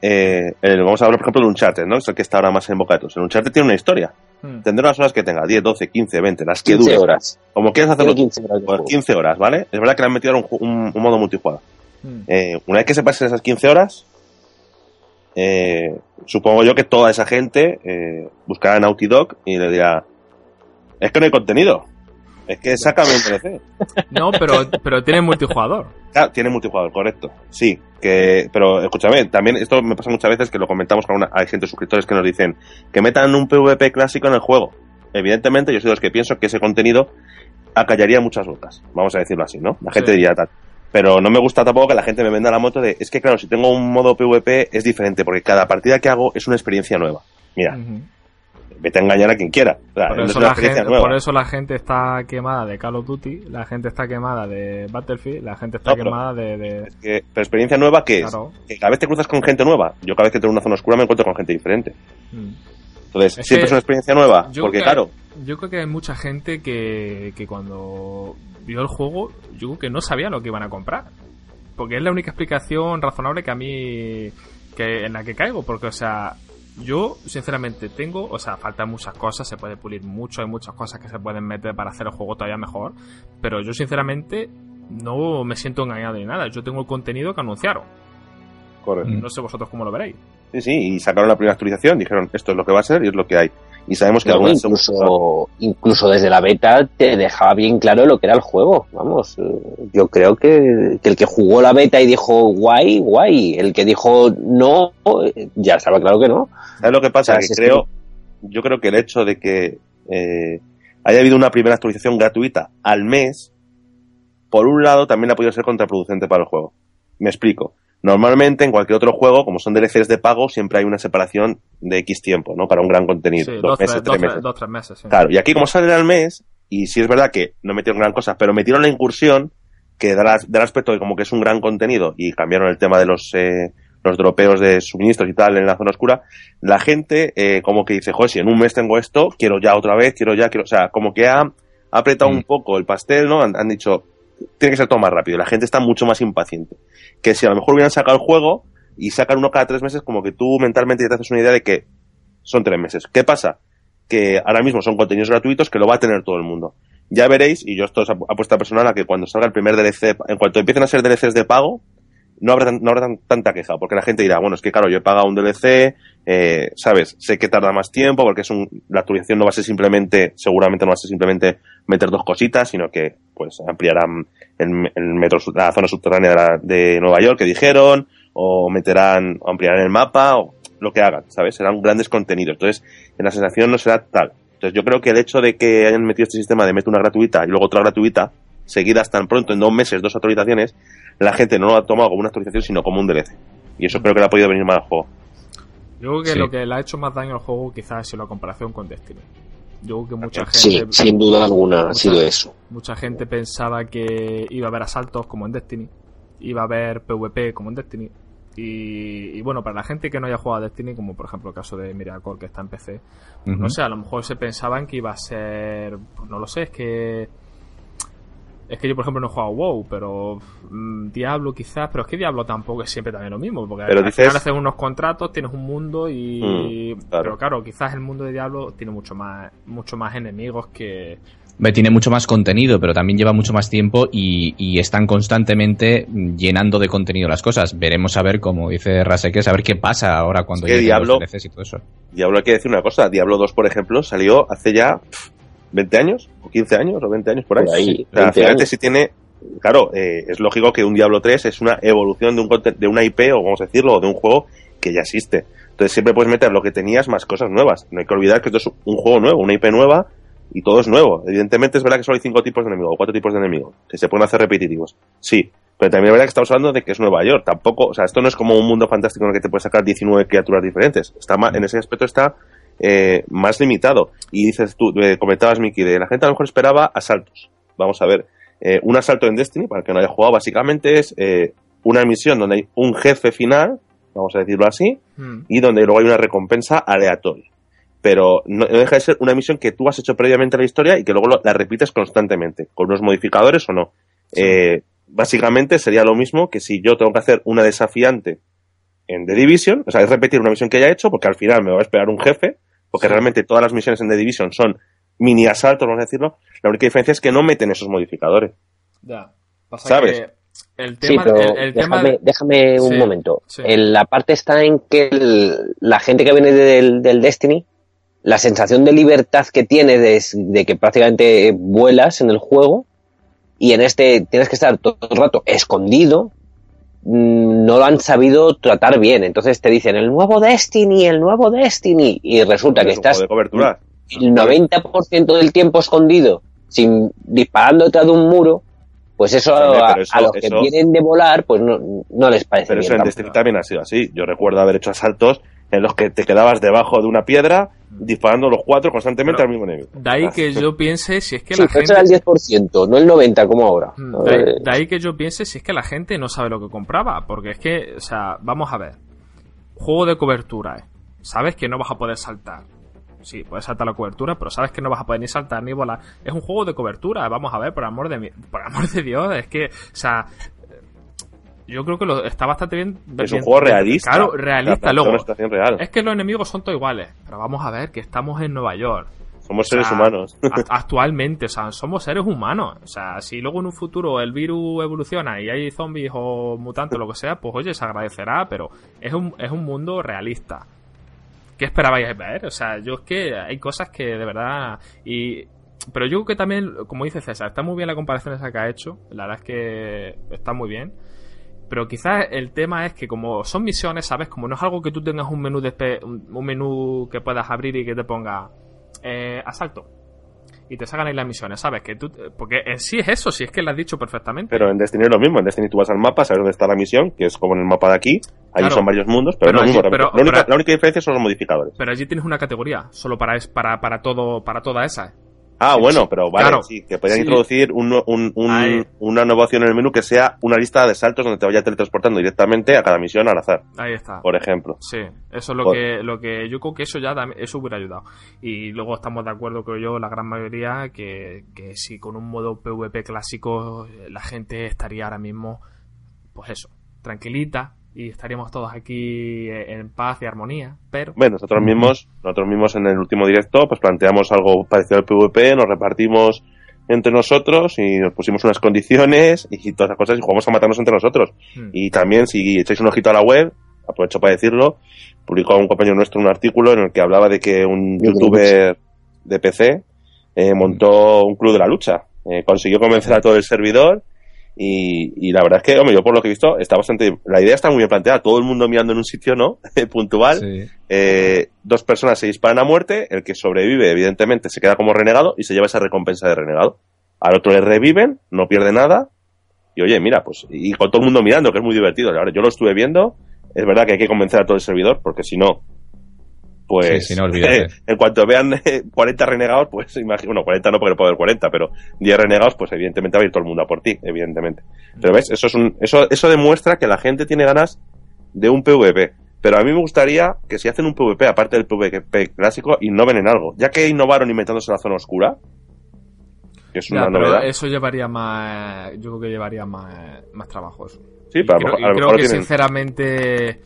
Eh, el- vamos a hablar, por ejemplo, de Uncharted, ¿no? Es el que está ahora más en boca de todos. El Uncharted tiene una historia. Hmm. Tendrá las horas que tenga, 10, 12, 15, 20, las que 15 dure. horas. Como quieras hacerlo, Tiene 15 horas de pues juego. 15 horas, ¿vale? Es verdad que le han metido ahora un, ju- un- un modo multijugador. Hmm. Eh, una vez que se pasen esas 15 horas, eh, supongo yo que toda esa gente eh, buscará a Naughty Dog y le dirá: Es que no hay contenido. Es que sácame un DLC. No, pero, pero tiene multijugador. Claro, tiene multijugador, correcto. Sí, que, pero escúchame, también esto me pasa muchas veces que lo comentamos con una, hay gente, suscriptores que nos dicen que metan un PvP clásico en el juego. Evidentemente, yo soy de los que pienso que ese contenido acallaría muchas bocas. Vamos a decirlo así, ¿no? La gente Sí. diría tal. Pero no me gusta tampoco que la gente me venda la moto de, es que claro, si tengo un modo PvP es diferente, porque cada partida que hago es una experiencia nueva. Mira. Vete a engañar a quien quiera. O sea, Por eso, la gente, nueva. por eso la gente está quemada de Call of Duty, la gente está quemada de Battlefield, la gente está No, quemada de... de- Es que, pero experiencia nueva, ¿qué es? Claro. Que cada vez te cruzas con gente nueva. Yo cada vez que tengo una zona oscura me encuentro con gente diferente. Mm. Entonces, Es siempre es una experiencia nueva. Porque, que- claro, Yo creo que hay mucha gente que, que cuando vio el juego, yo creo que no sabía lo que iban a comprar. Porque es la única explicación razonable que a mí, que en la que caigo. Porque, o sea, yo sinceramente tengo, o sea, faltan muchas cosas, se puede pulir mucho, hay muchas cosas que se pueden meter para hacer el juego todavía mejor. Pero yo sinceramente no me siento engañado ni nada. Yo tengo el contenido que anunciaron. correcto. No sé vosotros cómo lo veréis. Sí, sí, y sacaron la primera actualización, dijeron esto es lo que va a ser y es lo que hay. Y sabemos que No, algunas incluso, incluso desde la beta te dejaba bien claro lo que era el juego. Vamos, eh, yo creo que, que el que jugó la beta y dijo guay, guay. El que dijo no, eh, ya estaba claro que no. ¿Sabes lo que pasa? O sea, que es creo, yo creo que el hecho de que eh, haya habido una primera actualización gratuita al mes, por un lado también ha podido ser contraproducente para el juego. Me explico. Normalmente en cualquier otro juego, como son DLCs de pago, siempre hay una separación de X tiempo, ¿no? Para un gran contenido. Sí, dos, dos, meses, tres, meses. tres- dos, tres meses. sí. Claro, y aquí como salen al mes, y sí es verdad que no metieron gran cosa, pero metieron la incursión, que da, la- da el aspecto de como que es un gran contenido, y cambiaron el tema de los, eh, los dropeos de suministros y tal en la zona oscura, la gente eh, como que dice, joder, si en un mes tengo esto, quiero ya otra vez, quiero ya, quiero, o sea, como que ha, ha apretado Mm. un poco el pastel, ¿no? Han, han dicho, tiene que ser todo más rápido, la gente está mucho más impaciente. Que si a lo mejor hubieran sacado el juego y sacan uno cada tres meses, como que tú mentalmente ya te haces una idea de que son tres meses. ¿Qué pasa? que ahora mismo son contenidos gratuitos que lo va a tener todo el mundo. Ya veréis, y yo esto es ap- apuesta personal, a que cuando salga el primer DLC, en cuanto empiecen a ser DLCs de pago, no habrá, no habrá tan- tanta queja, porque la gente dirá, bueno, es que claro, yo he pagado un DLC, eh, ¿sabes? Sé que tarda más tiempo, porque es un, la actualización no va a ser simplemente, seguramente no va a ser simplemente meter dos cositas, sino que, pues, ampliarán el, metro, la zona subterránea de, la- de Nueva York que dijeron, o meterán, o ampliarán el mapa, o lo que hagan, ¿sabes? Serán grandes contenidos. Entonces, en la sensación no será tal. Entonces, yo creo que el hecho de que hayan metido este sistema de mete una gratuita y luego otra gratuita, seguidas tan pronto, en dos meses, dos actualizaciones, la gente no lo ha tomado como una actualización, sino como un DLC. Y eso creo que le ha podido venir mal al juego. Yo creo que Sí. lo que le ha hecho más daño al juego quizás ha sido la comparación con Destiny. Yo creo que mucha Sí, gente, sin duda alguna ha sido eso. mucha gente pensaba que iba a haber asaltos como en Destiny, iba a haber PvP como en Destiny. Y, y bueno, para la gente que no haya jugado a Destiny, como por ejemplo el caso de Miracle que está en PC, pues no sé, a lo mejor se pensaban que iba a ser, pues no lo sé, es que Es que yo, por ejemplo, no he jugado WoW, pero mm, Diablo quizás, pero es que Diablo tampoco es siempre también lo mismo, porque Pero al dices- final haces unos contratos, tienes un mundo y... Mm, claro. Pero claro, quizás el mundo de Diablo tiene mucho más, mucho más enemigos que... Tiene mucho más contenido, pero también lleva mucho más tiempo y, y están constantemente llenando de contenido las cosas. Veremos a ver, como dice Rasek, a ver qué pasa ahora cuando Es que lleguen Diablo- los DLCs y todo eso. Diablo hay que decir una cosa, Diablo 2, por ejemplo, salió hace ya pff, 20 años, o 15 años, o 20 años por ahí. Por ahí, O sea, 20 fíjate años. si tiene... Claro, eh, es lógico que un Diablo 3 es una evolución de, un, de una IP, o vamos a decirlo, o de un juego que ya existe. Entonces siempre puedes meter lo que tenías más cosas nuevas. No hay que olvidar que esto es un juego nuevo, una IP nueva, y todo es nuevo. Evidentemente es verdad que solo hay cinco tipos de enemigos, o cuatro tipos de enemigos, que se pueden hacer repetitivos. Sí, pero también es verdad que estamos hablando de que es Nueva York. Tampoco, o sea, esto no es como un mundo fantástico en el que te puedes sacar 19 criaturas diferentes. Está más, en ese aspecto está eh, más limitado. Y dices tú, eh, comentabas, Miki, de la gente a lo mejor esperaba asaltos. Vamos a ver, eh, un asalto en Destiny, para el que no haya jugado, básicamente es eh, una misión donde hay un jefe final, vamos a decirlo así, Mm. y donde luego hay una recompensa aleatoria. Pero no, no deja de ser una misión que tú has hecho previamente en la historia y que luego lo- la repites constantemente, con unos modificadores o no. Eh, básicamente sería lo mismo que si yo tengo que hacer una desafiante en The Division, o sea, es repetir una misión que haya hecho, porque al final me va a esperar un jefe, porque Sí. realmente todas las misiones en The Division son mini asaltos, vamos a decirlo. La única diferencia es que no meten esos modificadores. Ya. Pasa ¿Sabes? que el Sí, tema, pero el, el tema déjame, de- déjame un Sí, momento. sí. El- la parte está en que el- la gente que viene del, del Destiny, la sensación de libertad que tiene de, de que prácticamente vuelas en el juego y en este tienes que estar todo el rato escondido, no lo han sabido tratar bien. Entonces te dicen el nuevo Destiny, el nuevo Destiny y resulta que Es estás de cobertura. el 90% del tiempo escondido, sin disparando detrás de un muro, pues eso, a, pero eso- a los que vienen de volar, pues no, no les parece Pero bien. eso en. Destiny también ha sido así. Yo recuerdo haber hecho asaltos en los que te quedabas debajo de una piedra disparando los cuatro constantemente Pero- al mismo enemigo. de ahí que yo piense si es que sí, la gente... era el 10%, no el 90% como ahora. Mm, De ahí, Eh, de ahí que yo piense si es que la gente no sabe lo que compraba. Porque es que, o sea, vamos a ver. Juego de cobertura, ¿eh? Sabes que no vas a poder saltar. Sí, puedes saltar la cobertura, pero sabes que no vas a poder ni saltar ni volar. Es un juego de cobertura, vamos a ver, por amor de mi- por amor de Dios, es que, o sea, yo creo que lo, está bastante bien. Es un juego realista. Claro, realista. Luego, real. es que los enemigos son todos iguales. Pero vamos a ver que estamos en Nueva York. Somos O sea, seres humanos. Actualmente, o sea, somos seres humanos. O sea, si luego en un futuro el virus evoluciona y hay zombies o mutantes o lo que sea, pues oye, se agradecerá, pero es un, es un mundo realista. ¿Qué esperabais ver? O sea, yo es que hay cosas que de verdad. Y. Pero yo creo que también, como dice César, está muy bien la comparación esa que ha hecho. La verdad es que está muy bien. Pero quizás el tema es que como son misiones, ¿sabes? Como no es algo que tú tengas un menú de un menú que puedas abrir y que te ponga eh, asalto. Y te sacan ahí las misiones, ¿sabes? Que tú, porque en sí es eso, si es que lo has dicho perfectamente. Pero en Destiny es lo mismo. En Destiny tú vas al mapa, sabes dónde está la misión, que es como en el mapa de aquí. Allí Claro. son varios mundos, pero, Pero es lo mismo. allí- pero- la, única, pero- la única diferencia son los modificadores. Pero allí tienes una categoría, solo para, es, para, para todo, para toda esa. Ah, bueno, pero vale, claro. sí, que podrían Sí. introducir un, un- una nueva opción en el menú que sea una lista de saltos donde te vaya teletransportando directamente a cada misión al azar, Ahí está. por ejemplo. Sí, eso es lo Por- que, lo que yo creo que eso ya eso hubiera ayudado. Y luego estamos de acuerdo, creo yo, la gran mayoría, que, que si con un modo PvP clásico eh, la gente estaría ahora mismo, pues eso, tranquilita y estaríamos todos aquí eh, en paz y armonía, pero... Bueno, nosotros mismos, nosotros mismos en el último directo, pues planteamos algo parecido al PvP, nos repartimos entre nosotros y nos pusimos unas condiciones y todas las cosas y jugamos a matarnos entre nosotros. Hmm. Y también, si echáis un ojito a la web, aprovecho para decirlo, publicó un compañero nuestro un artículo en el que hablaba de que un youtuber de PC eh, montó un club de la lucha. Eh, consiguió convencer a todo el servidor y, y la verdad es que, hombre, yo por lo que he visto, está bastante. La idea está muy bien planteada. Todo el mundo mirando en un sitio, ¿no? Puntual. Sí. Eh, dos personas se disparan a muerte. El que sobrevive, evidentemente, se queda como renegado y se lleva esa recompensa de renegado. Al otro le reviven, no pierde nada. Y oye, mira, pues, y con todo el mundo mirando, que es muy divertido. Ahora, yo lo estuve viendo. Es verdad que hay que convencer a todo el servidor, porque si no, pues, Sí, si no, en cuanto vean eh, 40 renegados, pues imagino, bueno, 40 no, porque no puede haber 40, pero 10 renegados, pues evidentemente va a ir todo el mundo a por ti, evidentemente. Pero ves, eso es un, eso, eso demuestra que la gente tiene ganas de un PvP. Pero a mí me gustaría que si hacen un PvP, aparte del PvP clásico, innoven en algo. Ya que innovaron inventándose la zona oscura, que es Ya, una pero novedad. eso llevaría más. Yo creo que llevaría más, más trabajo eso. Sí, Y pero a lo creo, mejor- y a lo creo mejor que tienen- sinceramente.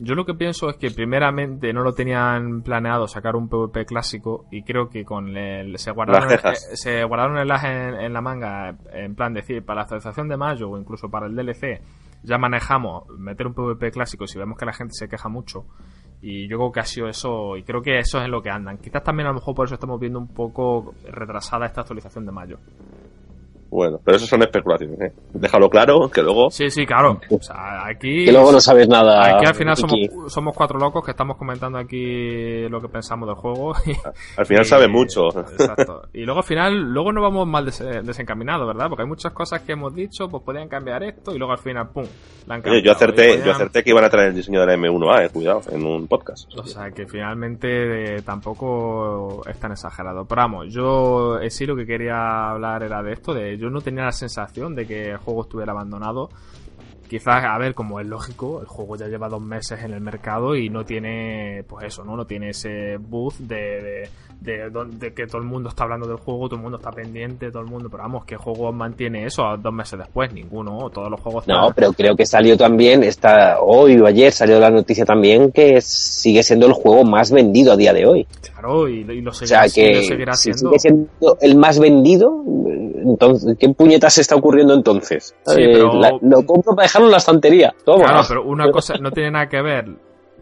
Yo lo que pienso es que primeramente no lo tenían planeado sacar un PvP clásico y creo que con el se guardaron, eh, se guardaron el en, en la manga en plan decir para la actualización de mayo o incluso para el DLC ya manejamos meter un PvP clásico si vemos que la gente se queja mucho. Y yo creo que ha sido eso y creo que eso es en lo que andan. Quizás también a lo mejor por eso estamos viendo un poco retrasada esta actualización de mayo Bueno, pero eso son especulaciones, ¿eh? Déjalo claro, que luego... sí sí claro o sea aquí Que luego no sabes nada. Aquí al final somos, somos cuatro locos que estamos comentando aquí lo que pensamos del juego. Y, Al final y- sabe mucho. Exacto. Y luego al final, luego no vamos mal des- desencaminados, ¿verdad? Porque hay muchas cosas que hemos dicho, pues podían cambiar esto y luego al final, ¡pum! La han Oye, yo acerté, podían- yo acerté que iban a traer el diseño de la M1A, eh, cuidado, en un podcast. O sea, que finalmente eh, tampoco es tan exagerado. Pero vamos, yo eh, sí lo que quería hablar era de esto, de yo no tenía la sensación de que el juego estuviera abandonado. Quizás, a ver, como es lógico, el juego ya lleva dos meses en el mercado y no tiene, pues eso, ¿no? No tiene ese booth de, de, de, que todo el mundo está hablando del juego, todo el mundo está pendiente, todo el mundo, pero vamos, ¿qué juego mantiene eso dos meses después? Ninguno, todos los juegos... No, están- pero creo que salió también, está, hoy o ayer salió la noticia también que sigue siendo el juego más vendido a día de hoy. Claro, y, y lo O seguirá, sea y lo que seguirá si siendo. sigue siendo el más vendido, entonces, ¿qué puñetas está ocurriendo entonces? Sí, Eh, pero- la- lo compro para dejarlo en la estantería. Claro, pero una cosa no tiene nada que ver,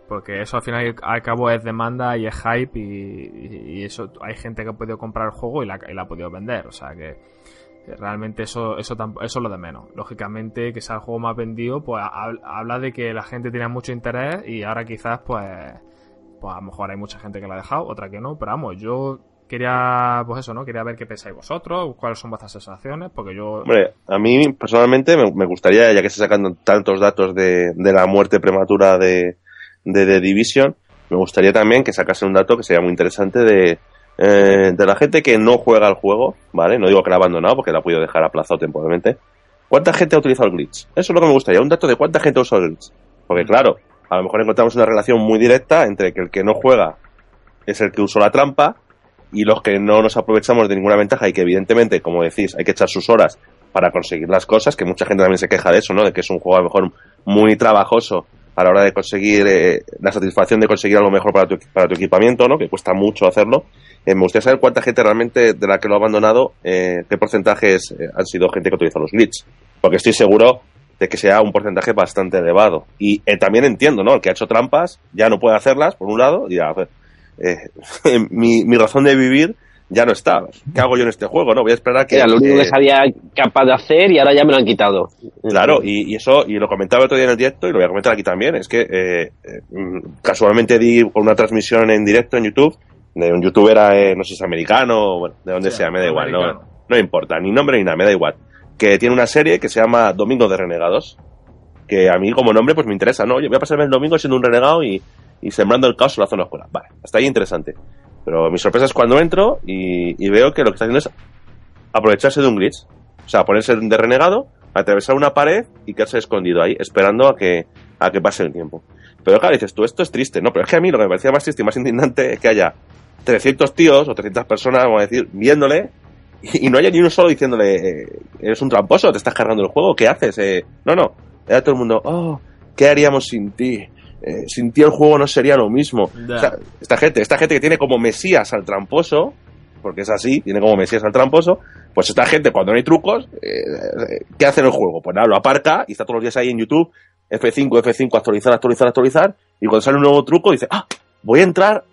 porque eso al final al cabo es demanda y es hype y, eso hay gente que ha podido comprar el juego y la, ha podido vender, o sea que realmente eso eso eso es lo de menos. Lógicamente que sea el juego más vendido, pues ha- habla de que la gente tiene mucho interés y ahora quizás pues pues a lo mejor hay mucha gente que la ha dejado, otra que no, pero vamos, yo quería pues eso, ¿no? Quería ver qué pensáis vosotros, cuáles son vuestras sensaciones, porque yo Hombre, a mí personalmente me, gustaría, ya que se sacan tantos datos de, de la muerte prematura de, de Division, me gustaría también que sacase un dato que sería muy interesante de, eh, de la gente que no juega al juego, ¿vale? No digo que la ha abandonado porque la ha podido dejar aplazado temporalmente. ¿Cuánta gente ha utilizado el glitch? Eso es lo que me gustaría, un dato de cuánta gente ha usado el glitch. Porque claro, a lo mejor encontramos una relación muy directa entre que el que no juega es el que usó la trampa y los que no nos aprovechamos de ninguna ventaja y que evidentemente, como decís, hay que echar sus horas para conseguir las cosas, que mucha gente también se queja de eso, ¿no? De que es un juego a lo mejor muy trabajoso a la hora de conseguir eh, la satisfacción de conseguir algo mejor para tu, para tu equipamiento, ¿no? Que cuesta mucho hacerlo. Eh, me gustaría saber cuánta gente realmente de la que lo ha abandonado, eh, qué porcentajes eh, han sido gente que utiliza los glitch. Porque estoy seguro de que sea un porcentaje bastante elevado. Y eh, también entiendo, ¿no? El que ha hecho trampas ya no puede hacerlas, por un lado, y a ver, eh, mi, mi razón de vivir ya no está. ¿Qué hago yo en este juego? No voy a esperar a que. Era lo único eh, que sabía capaz de hacer y ahora ya me lo han quitado. Claro, y, y eso, y lo comentaba el otro día en el directo y lo voy a comentar aquí también, es que eh, eh, mm, casualmente di una transmisión en directo en YouTube de un youtuber, eh, no sé si es americano o bueno, de donde Sí, sea, me da igual, no, no importa, ni nombre ni nada, me da igual, que tiene una serie que se llama Domingo de Renegados, que a mí como nombre pues me interesa, ¿no? Yo voy a pasarme el domingo siendo un renegado y, y sembrando el caos en la zona oscura. Vale, hasta ahí interesante. Pero mi sorpresa es cuando entro y, veo que lo que está haciendo es aprovecharse de un glitch. O sea, ponerse de renegado, atravesar una pared y quedarse escondido ahí, esperando a que, a que pase el tiempo. Pero claro, dices tú, esto es triste, ¿no? Pero es que a mí lo que me parecía más triste y más indignante es que haya 300 tíos o 300 personas, vamos a decir, viéndole y, y no haya ni uno solo diciéndole, eh, eres un tramposo, te estás cargando el juego, ¿qué haces? Eh, no, no. Era todo el mundo, oh, ¿qué haríamos sin ti? Eh, sin ti el juego no sería lo mismo. O sea, esta gente, esta gente que tiene como mesías al tramposo, porque es así, tiene como mesías al tramposo, pues esta gente cuando no hay trucos, eh, ¿qué hace en el juego? Pues nada, lo aparca y está todos los días ahí en YouTube, F5, F5, actualizar, actualizar, actualizar, y cuando sale un nuevo truco dice, ah, voy a entrar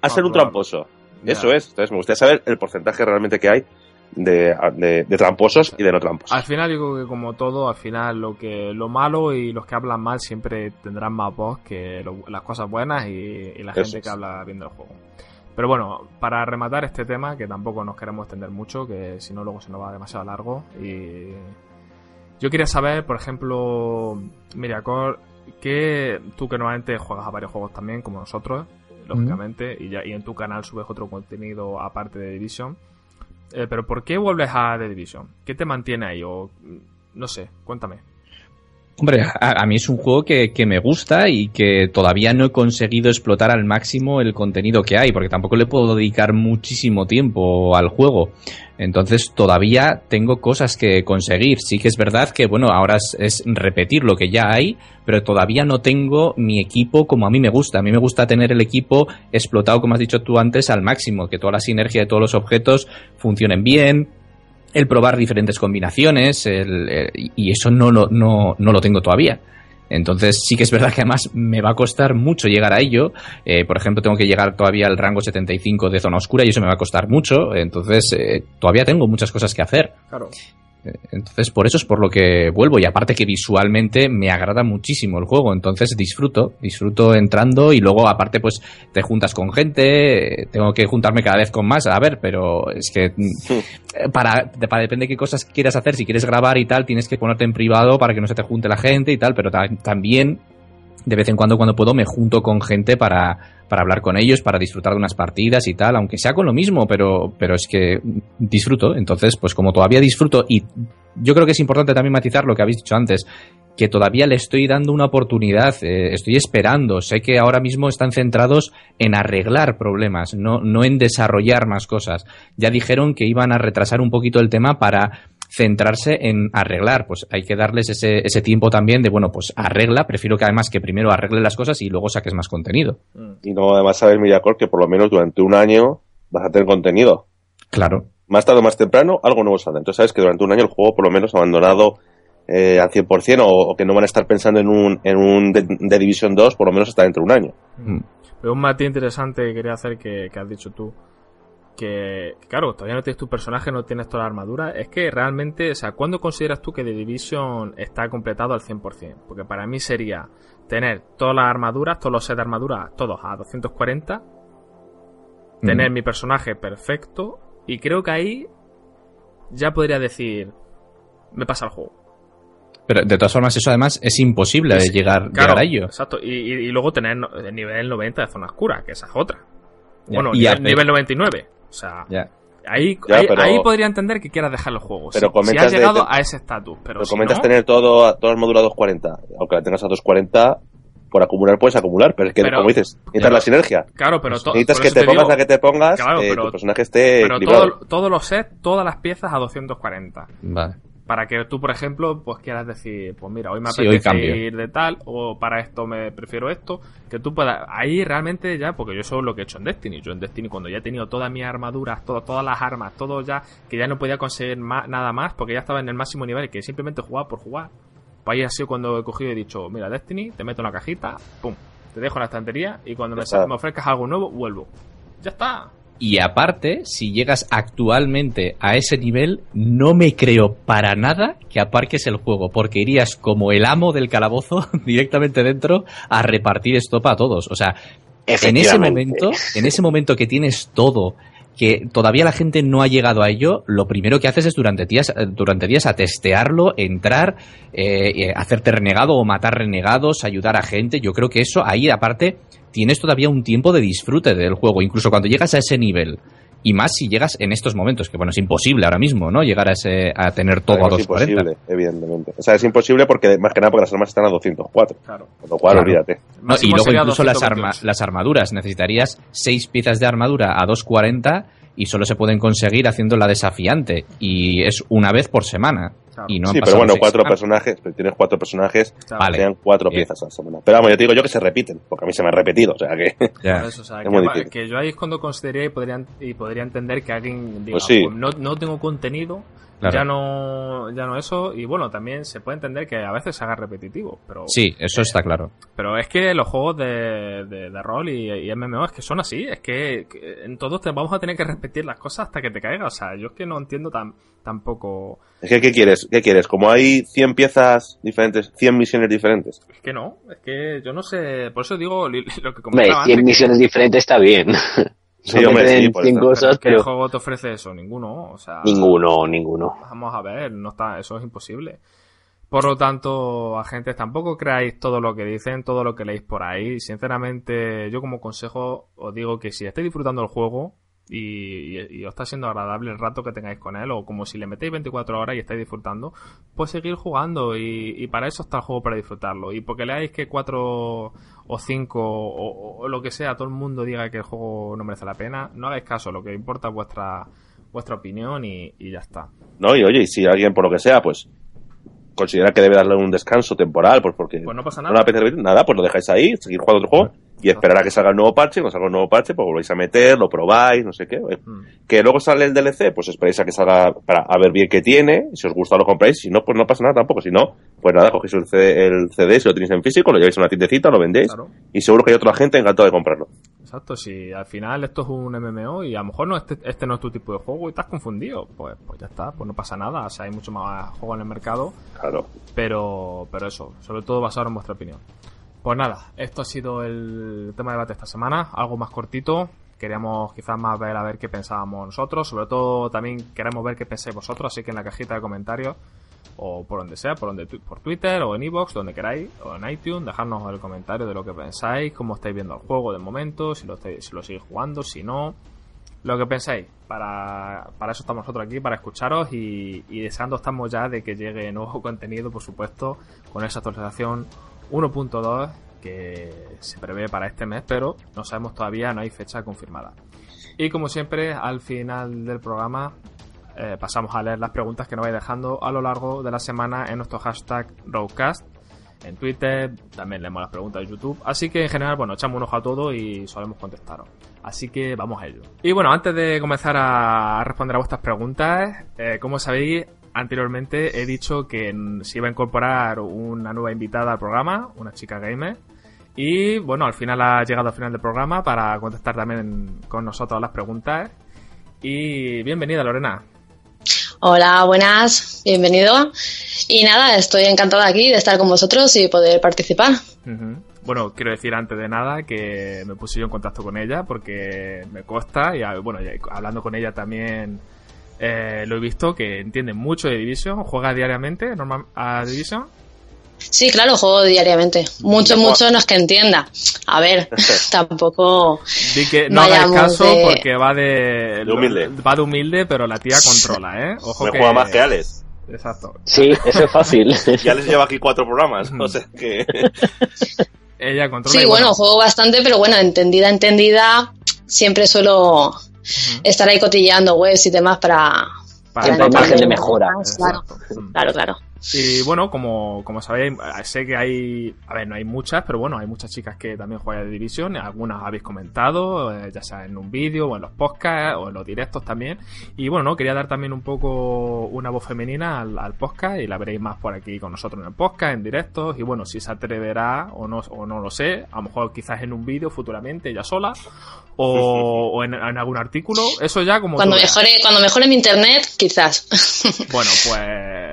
a ser un tramposo. Eso es, entonces me gustaría saber el porcentaje realmente que hay de, de- de tramposos y de no tramposos. Al final yo creo que como todo, al final lo que lo malo y los que hablan mal siempre tendrán más voz que lo- las cosas buenas y, y la Eso gente es. que habla bien del juego. Pero bueno, para rematar este tema, que tampoco nos queremos extender mucho, que si no luego se nos va demasiado largo, y yo quería saber, por ejemplo, Miriacor, que tú que normalmente juegas a varios juegos también, como nosotros, lógicamente, y, ya, y en tu canal subes otro contenido aparte de Division, eh, pero ¿por qué vuelves a The Division? ¿Qué te mantiene ahí? O mm, no sé, cuéntame. Hombre, a, mí es un juego que, que me gusta y que todavía no he conseguido explotar al máximo el contenido que hay, porque tampoco le puedo dedicar muchísimo tiempo al juego. Entonces todavía tengo cosas que conseguir. Sí que es verdad que, bueno, ahora es, es repetir lo que ya hay, pero todavía no tengo mi equipo como a mí me gusta. A mí me gusta tener el equipo explotado, como has dicho tú antes, al máximo, que toda la sinergia de todos los objetos funcionen bien, el probar diferentes combinaciones, el, y eso no, lo- no, no lo tengo todavía. Entonces sí que es verdad que además me va a costar mucho llegar a ello. Eh, por ejemplo, tengo que llegar todavía al rango 75 de zona oscura y eso me va a costar mucho. Entonces eh, todavía tengo muchas cosas que hacer. Claro. Entonces, por eso es por lo que vuelvo. Y aparte que visualmente me agrada muchísimo el juego. Entonces disfruto, disfruto entrando y luego aparte pues te juntas con gente. Tengo que juntarme cada vez con más. A ver, pero es que mm, para, para depende de qué cosas quieras hacer. Si quieres grabar y tal, tienes que ponerte en privado para que no se te junte la gente y tal. Pero ta- también de vez en cuando cuando puedo me junto con gente para, para hablar con ellos, para disfrutar de unas partidas y tal, aunque sea con lo mismo, pero, pero es que disfruto. Entonces, pues como todavía disfruto y yo creo que es importante también matizar lo que habéis dicho antes, que todavía le estoy dando una oportunidad, eh, estoy esperando, sé que ahora mismo están centrados en arreglar problemas, no, no en desarrollar más cosas. Ya dijeron que iban a retrasar un poquito el tema para centrarse en arreglar, pues hay que darles ese, ese tiempo también de, bueno, pues arregla, prefiero que además que primero arregle las cosas y luego saques más contenido. Y no, además sabes, Miracore, que por lo menos durante un año vas a tener contenido. Claro. Más tarde o más temprano, algo nuevo sale. Entonces sabes que durante un año el juego por lo menos abandonado eh, al 100% o, o que no van a estar pensando en un, en un de, de Division 2 por lo menos hasta dentro de un año. Mm. Pero un matiz interesante que quería hacer que, que has dicho tú. Que, claro, todavía no tienes tu personaje, no tienes toda la armadura. Es que realmente, o sea, ¿cuándo consideras tú que The Division está completado al 100%? Porque para mí sería tener todas las armaduras, todos los sets de armadura, todos a 240, tener Mm. mi personaje perfecto, y creo que ahí ya podría decir, me pasa el juego. Pero de todas formas, eso además es imposible Sí, llegar, Claro, llegar a ello. Exacto, y, y- y luego tener el nivel 90 de zona oscura, que esa es otra. Ya, Bueno, y nivel, nivel 99. O sea, Ya. ahí, Ya, ahí, pero- ahí podría entender que quieras dejar el juego. Pero si, si has llegado de- a ese estatus. Pero Pero si comentas no, tener todo, toda la armadura a 240. Aunque la tengas a 240, por acumular puedes acumular, pero es que, Pero- como dices, necesitas la sinergia. Claro, pero to- necesitas que te, te pongas digo, la que te pongas, Claro, eh, pero- tu personaje esté Pero equilibrado. todo- todos los sets, todas las piezas a 240. Vale. Para que tú, por ejemplo, pues quieras decir, pues mira, hoy me Sí, hoy apetece ir de tal, o para esto me prefiero esto, que tú puedas, ahí realmente ya, porque yo eso es lo que he hecho en Destiny, yo en Destiny cuando ya he tenido todas mis armaduras, todo- todas las armas, todo ya, que ya no podía conseguir ma- nada más, porque ya estaba en el máximo nivel, que simplemente jugaba por jugar, pues ahí ha sido cuando he cogido y he dicho, mira, Destiny, te meto en la cajita, pum, te dejo en la estantería, y cuando me, me ofrezcas algo nuevo, vuelvo. Ya está. Y aparte, si llegas actualmente a ese nivel, no me creo para nada que aparques el juego, porque irías como el amo del calabozo directamente dentro a repartir estopa a todos. O sea, en ese momento, en ese momento que tienes todo, que todavía la gente no ha llegado a ello, lo primero que haces es durante días, eh, durante días a testearlo, entrar, eh, hacerte renegado o matar renegados, ayudar a gente. Yo creo que eso ahí aparte tienes todavía un tiempo de disfrute del juego, incluso cuando llegas a ese nivel. Y más si llegas en estos momentos, que bueno, es imposible ahora mismo, ¿no? Llegar a, ese, a tener todo Claro, a es 240. imposible, evidentemente. O sea, es imposible porque, más que nada, porque las armas están a 204. Claro. Con lo cual, Claro. olvídate. No, y luego incluso las, arma- 228. las armaduras. Necesitarías seis piezas de armadura a 240 y solo se pueden conseguir haciendo la desafiante. Y es una vez por semana. Claro. Y no han sí, pero bueno, seis cuatro semanas. personajes, pero tienes cuatro personajes. Vale. serían cuatro Bien. piezas a la semana. Pero vamos, yo te digo yo que se repiten, porque a mí se me ha repetido, o sea que... Eso, o sea, Es que, muy difícil. que yo ahí es cuando consideraría y podría, y podría entender que alguien diga, Pues sí. "Pues no, no tengo contenido, Claro. ya no ya no eso, y bueno, también se puede entender que a veces se haga repetitivo, pero Sí, eso está claro. pero es que los juegos de, de, de rol y, y MMO es que son así, es que, que en todos te vamos a tener que repetir las cosas hasta que te caiga, o sea, yo es que no entiendo tan tampoco, Es que, ¿qué quieres? ¿Qué quieres? Como hay 100 piezas diferentes, 100 misiones diferentes. es que no, es que yo no sé, por eso digo lo que comentaba 100 antes, que- misiones diferentes está bien. Sí, No hombre, sí, por 100 eso. pero cosas, ¿qué pero juego te ofrece eso? Ninguno, o sea, ninguno, ninguno. Vamos a ver, no está, eso es imposible. Por lo tanto, agentes, tampoco creáis todo lo que dicen, todo lo que leéis por ahí. Sinceramente, yo como consejo os digo que si estáis disfrutando el juego, y, os está siendo agradable el rato que tengáis con él, o como si le metéis 24 horas y estáis disfrutando, pues seguir jugando y, para eso está el juego para disfrutarlo. Y porque leáis que 4 o 5 o, o lo que sea, todo el mundo diga que el juego no merece la pena, no hagáis caso, lo que importa es vuestra, vuestra opinión y, y ya está. ¿No? Y oye, y si alguien por lo que sea, pues considera que debe darle un descanso temporal, pues porque Pues no pasa no nada. le nada, pues lo dejáis ahí, seguir jugando el juego y esperar a que salga el nuevo parche, cuando salga el nuevo parche, pues volvéis a meter, lo probáis, no sé qué. eh. Mm. Que luego sale el DLC, pues esperáis a que salga para a ver bien qué tiene, si os gusta lo compráis, si no, pues no pasa nada tampoco, si no, pues nada, cogéis el CD, el CD si lo tenéis en físico, lo lleváis a una tiendecita, lo vendéis Claro. y seguro que hay otra gente encantada de comprarlo. Exacto, si al final esto es un MMO y a lo mejor no este, este no es tu tipo de juego y estás confundido, pues, pues ya está, pues no pasa nada, o sea, hay mucho más juego en el mercado, Claro. pero, pero eso, sobre todo basado en vuestra opinión. Pues nada, esto ha sido el tema de debate esta semana, algo más cortito, queríamos quizás más ver a ver qué pensábamos nosotros, sobre todo también queremos ver qué pensáis vosotros, así que en la cajita de comentarios o por donde sea, por donde por Twitter o en iVoox, donde queráis, o en iTunes, dejadnos el comentario de lo que pensáis, cómo estáis viendo el juego de momento, si lo, estáis- si lo seguís jugando, si no, lo que pensáis. Para, para eso estamos nosotros aquí, para escucharos y, y deseando estamos ya de que llegue nuevo contenido, por supuesto, con esa actualización 1.2 que se prevé para este mes, pero no sabemos todavía, no hay fecha confirmada. Y como siempre, al final del programa eh, pasamos a leer las preguntas que nos vais dejando a lo largo de la semana en nuestro hashtag Roadcast. En Twitter, también leemos las preguntas de YouTube. Así que en general, bueno, echamos un ojo a todo y solemos contestaros. Así que vamos a ello. Y bueno, antes de comenzar a responder a vuestras preguntas, eh, como sabéis, anteriormente he dicho que se iba a incorporar una nueva invitada al programa, una chica gamer. Y bueno, al final ha llegado al final del programa para contestar también con nosotros las preguntas. Y bienvenida, Lorena. Hola, buenas, bienvenido. Y nada, estoy encantada aquí de estar con vosotros y poder participar. Bueno, quiero decir antes de nada que me puse yo en contacto con ella porque me consta y ah, bueno, hablando con ella también eh, lo he visto que entiende mucho de Division, juega diariamente normal, a Division. Sí, claro, juego diariamente. Mucho, mucho no es que entienda. A ver, tampoco. Di que no hagáis Vayamos caso de- porque va de, De humilde. va de humilde, pero la tía controla, ¿eh? Ojo Me que juega más que Alex. Exacto. Sí, eso es fácil. Y Alex lleva aquí cuatro programas, o sea que... Ella controla. Sí, bueno, juego bastante, pero bueno, entendida, entendida. Siempre suelo estar ahí cotilleando webs y demás para. para Siempre hay entender margen de mejora. más, Claro. Mm. claro, claro. Y bueno, como, como sabéis, sé que hay, a ver, no hay muchas, pero bueno, hay muchas chicas que también juegan de Division, algunas habéis comentado, eh, ya sea en un vídeo o en los podcasts o en los directos también. Y bueno, ¿no? quería dar también un poco una voz femenina al, al podcast y la veréis más por aquí con nosotros en el podcast, en directos. Y bueno, si se atreverá o no, o no lo sé, a lo mejor quizás en un vídeo futuramente ella sola o, o en, en algún artículo, eso ya como... Cuando veas. mejore, cuando mejore mi internet, quizás. Bueno, pues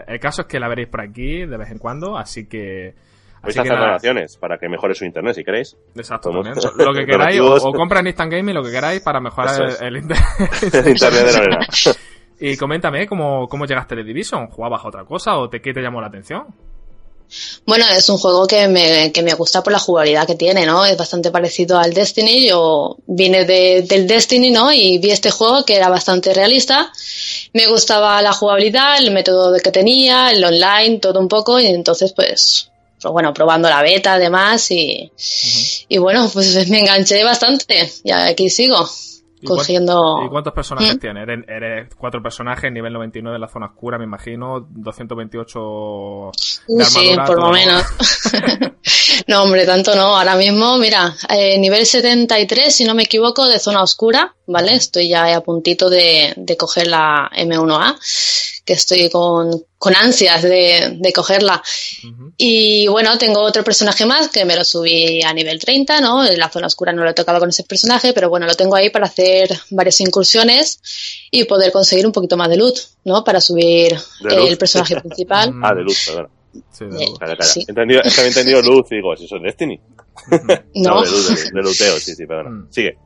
el caso es que la veréis por aquí de vez en cuando, así que... Así que hacer nada, donaciones para que mejore su internet, si queréis. exacto. Lo que queráis, o, o compra en Instant Gaming lo que queráis para mejorar el, el internet. El internet de Lorena. y coméntame cómo, cómo llegaste a The Division. ¿Jugabas a otra cosa o te, qué te llamó la atención? Bueno, es un juego que me, que me gusta por la jugabilidad que tiene, ¿no? Es bastante parecido al Destiny. Yo vine de- del Destiny, ¿no? Y vi este juego que era bastante realista. Me gustaba la jugabilidad, el método que tenía, el online, todo un poco. Y entonces, pues, pues bueno, probando la beta además y, y bueno, pues me enganché bastante. Y aquí sigo, ¿Y cuán- cogiendo... ¿Y cuántos personajes ¿Mm? tienes? Eres, eres cuatro personajes, nivel 99 en la zona oscura, me imagino, 228 de Sí, por lo ¿no? menos. no, hombre, tanto no. Ahora mismo, mira, eh, nivel 73, si no me equivoco, de zona oscura, ¿vale? Estoy ya a puntito de, de coger la M1A, que estoy con, con ansias de, de cogerla. Y bueno, tengo otro personaje más que me lo subí a nivel 30, ¿no? En la zona oscura no lo he tocado con ese personaje, pero bueno, lo tengo ahí para hacer varias incursiones y poder conseguir un poquito más de loot, ¿no? Para subir De eh, loot. el personaje principal. Mm, Ah, de luz, perdón. sí, de Eh. Sí. Entendido, es que había entendido luz y digo, ¿es eso es Destiny? No. de luz, de, de luteo, sí, sí, perdona. Mm. Sigue.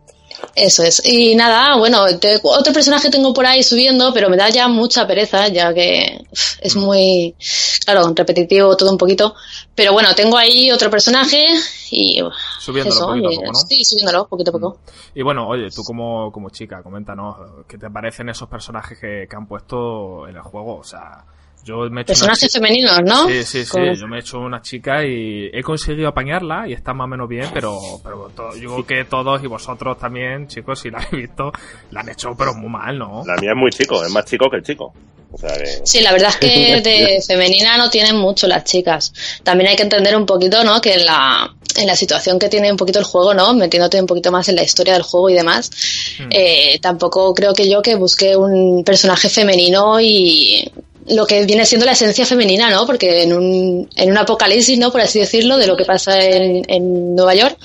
Eso es. Y nada, bueno, te- otro personaje tengo por ahí subiendo, pero me da ya mucha pereza, ya que es muy, claro, repetitivo todo un poquito. Pero bueno, tengo ahí otro personaje y Subiéndolo eso, poquito a poco, ¿no? sí, subiéndolo poquito a poco. Y bueno, oye, tú como, como chica, coméntanos, ¿qué te parecen esos personajes que, que han puesto en el juego? O sea, yo me he hecho Personajes femeninos, ¿no? Sí, sí, sí. Yo me he hecho una chica y he conseguido apañarla y está más o menos bien, pero, pero to- yo creo que todos y vosotros también, chicos, si la habéis visto, la han hecho pero muy mal, ¿no? La mía es muy chico, es más chico que el chico. O sea que... Sí, la verdad es que de femenina no tienen mucho las chicas. También hay que entender un poquito, ¿no? Que en la, en la situación que tiene un poquito el juego, ¿no? Metiéndote un poquito más en la historia del juego y demás. Hmm. eh, tampoco creo que yo que busque un personaje femenino y lo que viene siendo la esencia femenina, ¿no? Porque en un, en un apocalipsis, ¿no? Por así decirlo, de lo que pasa en, en Nueva York,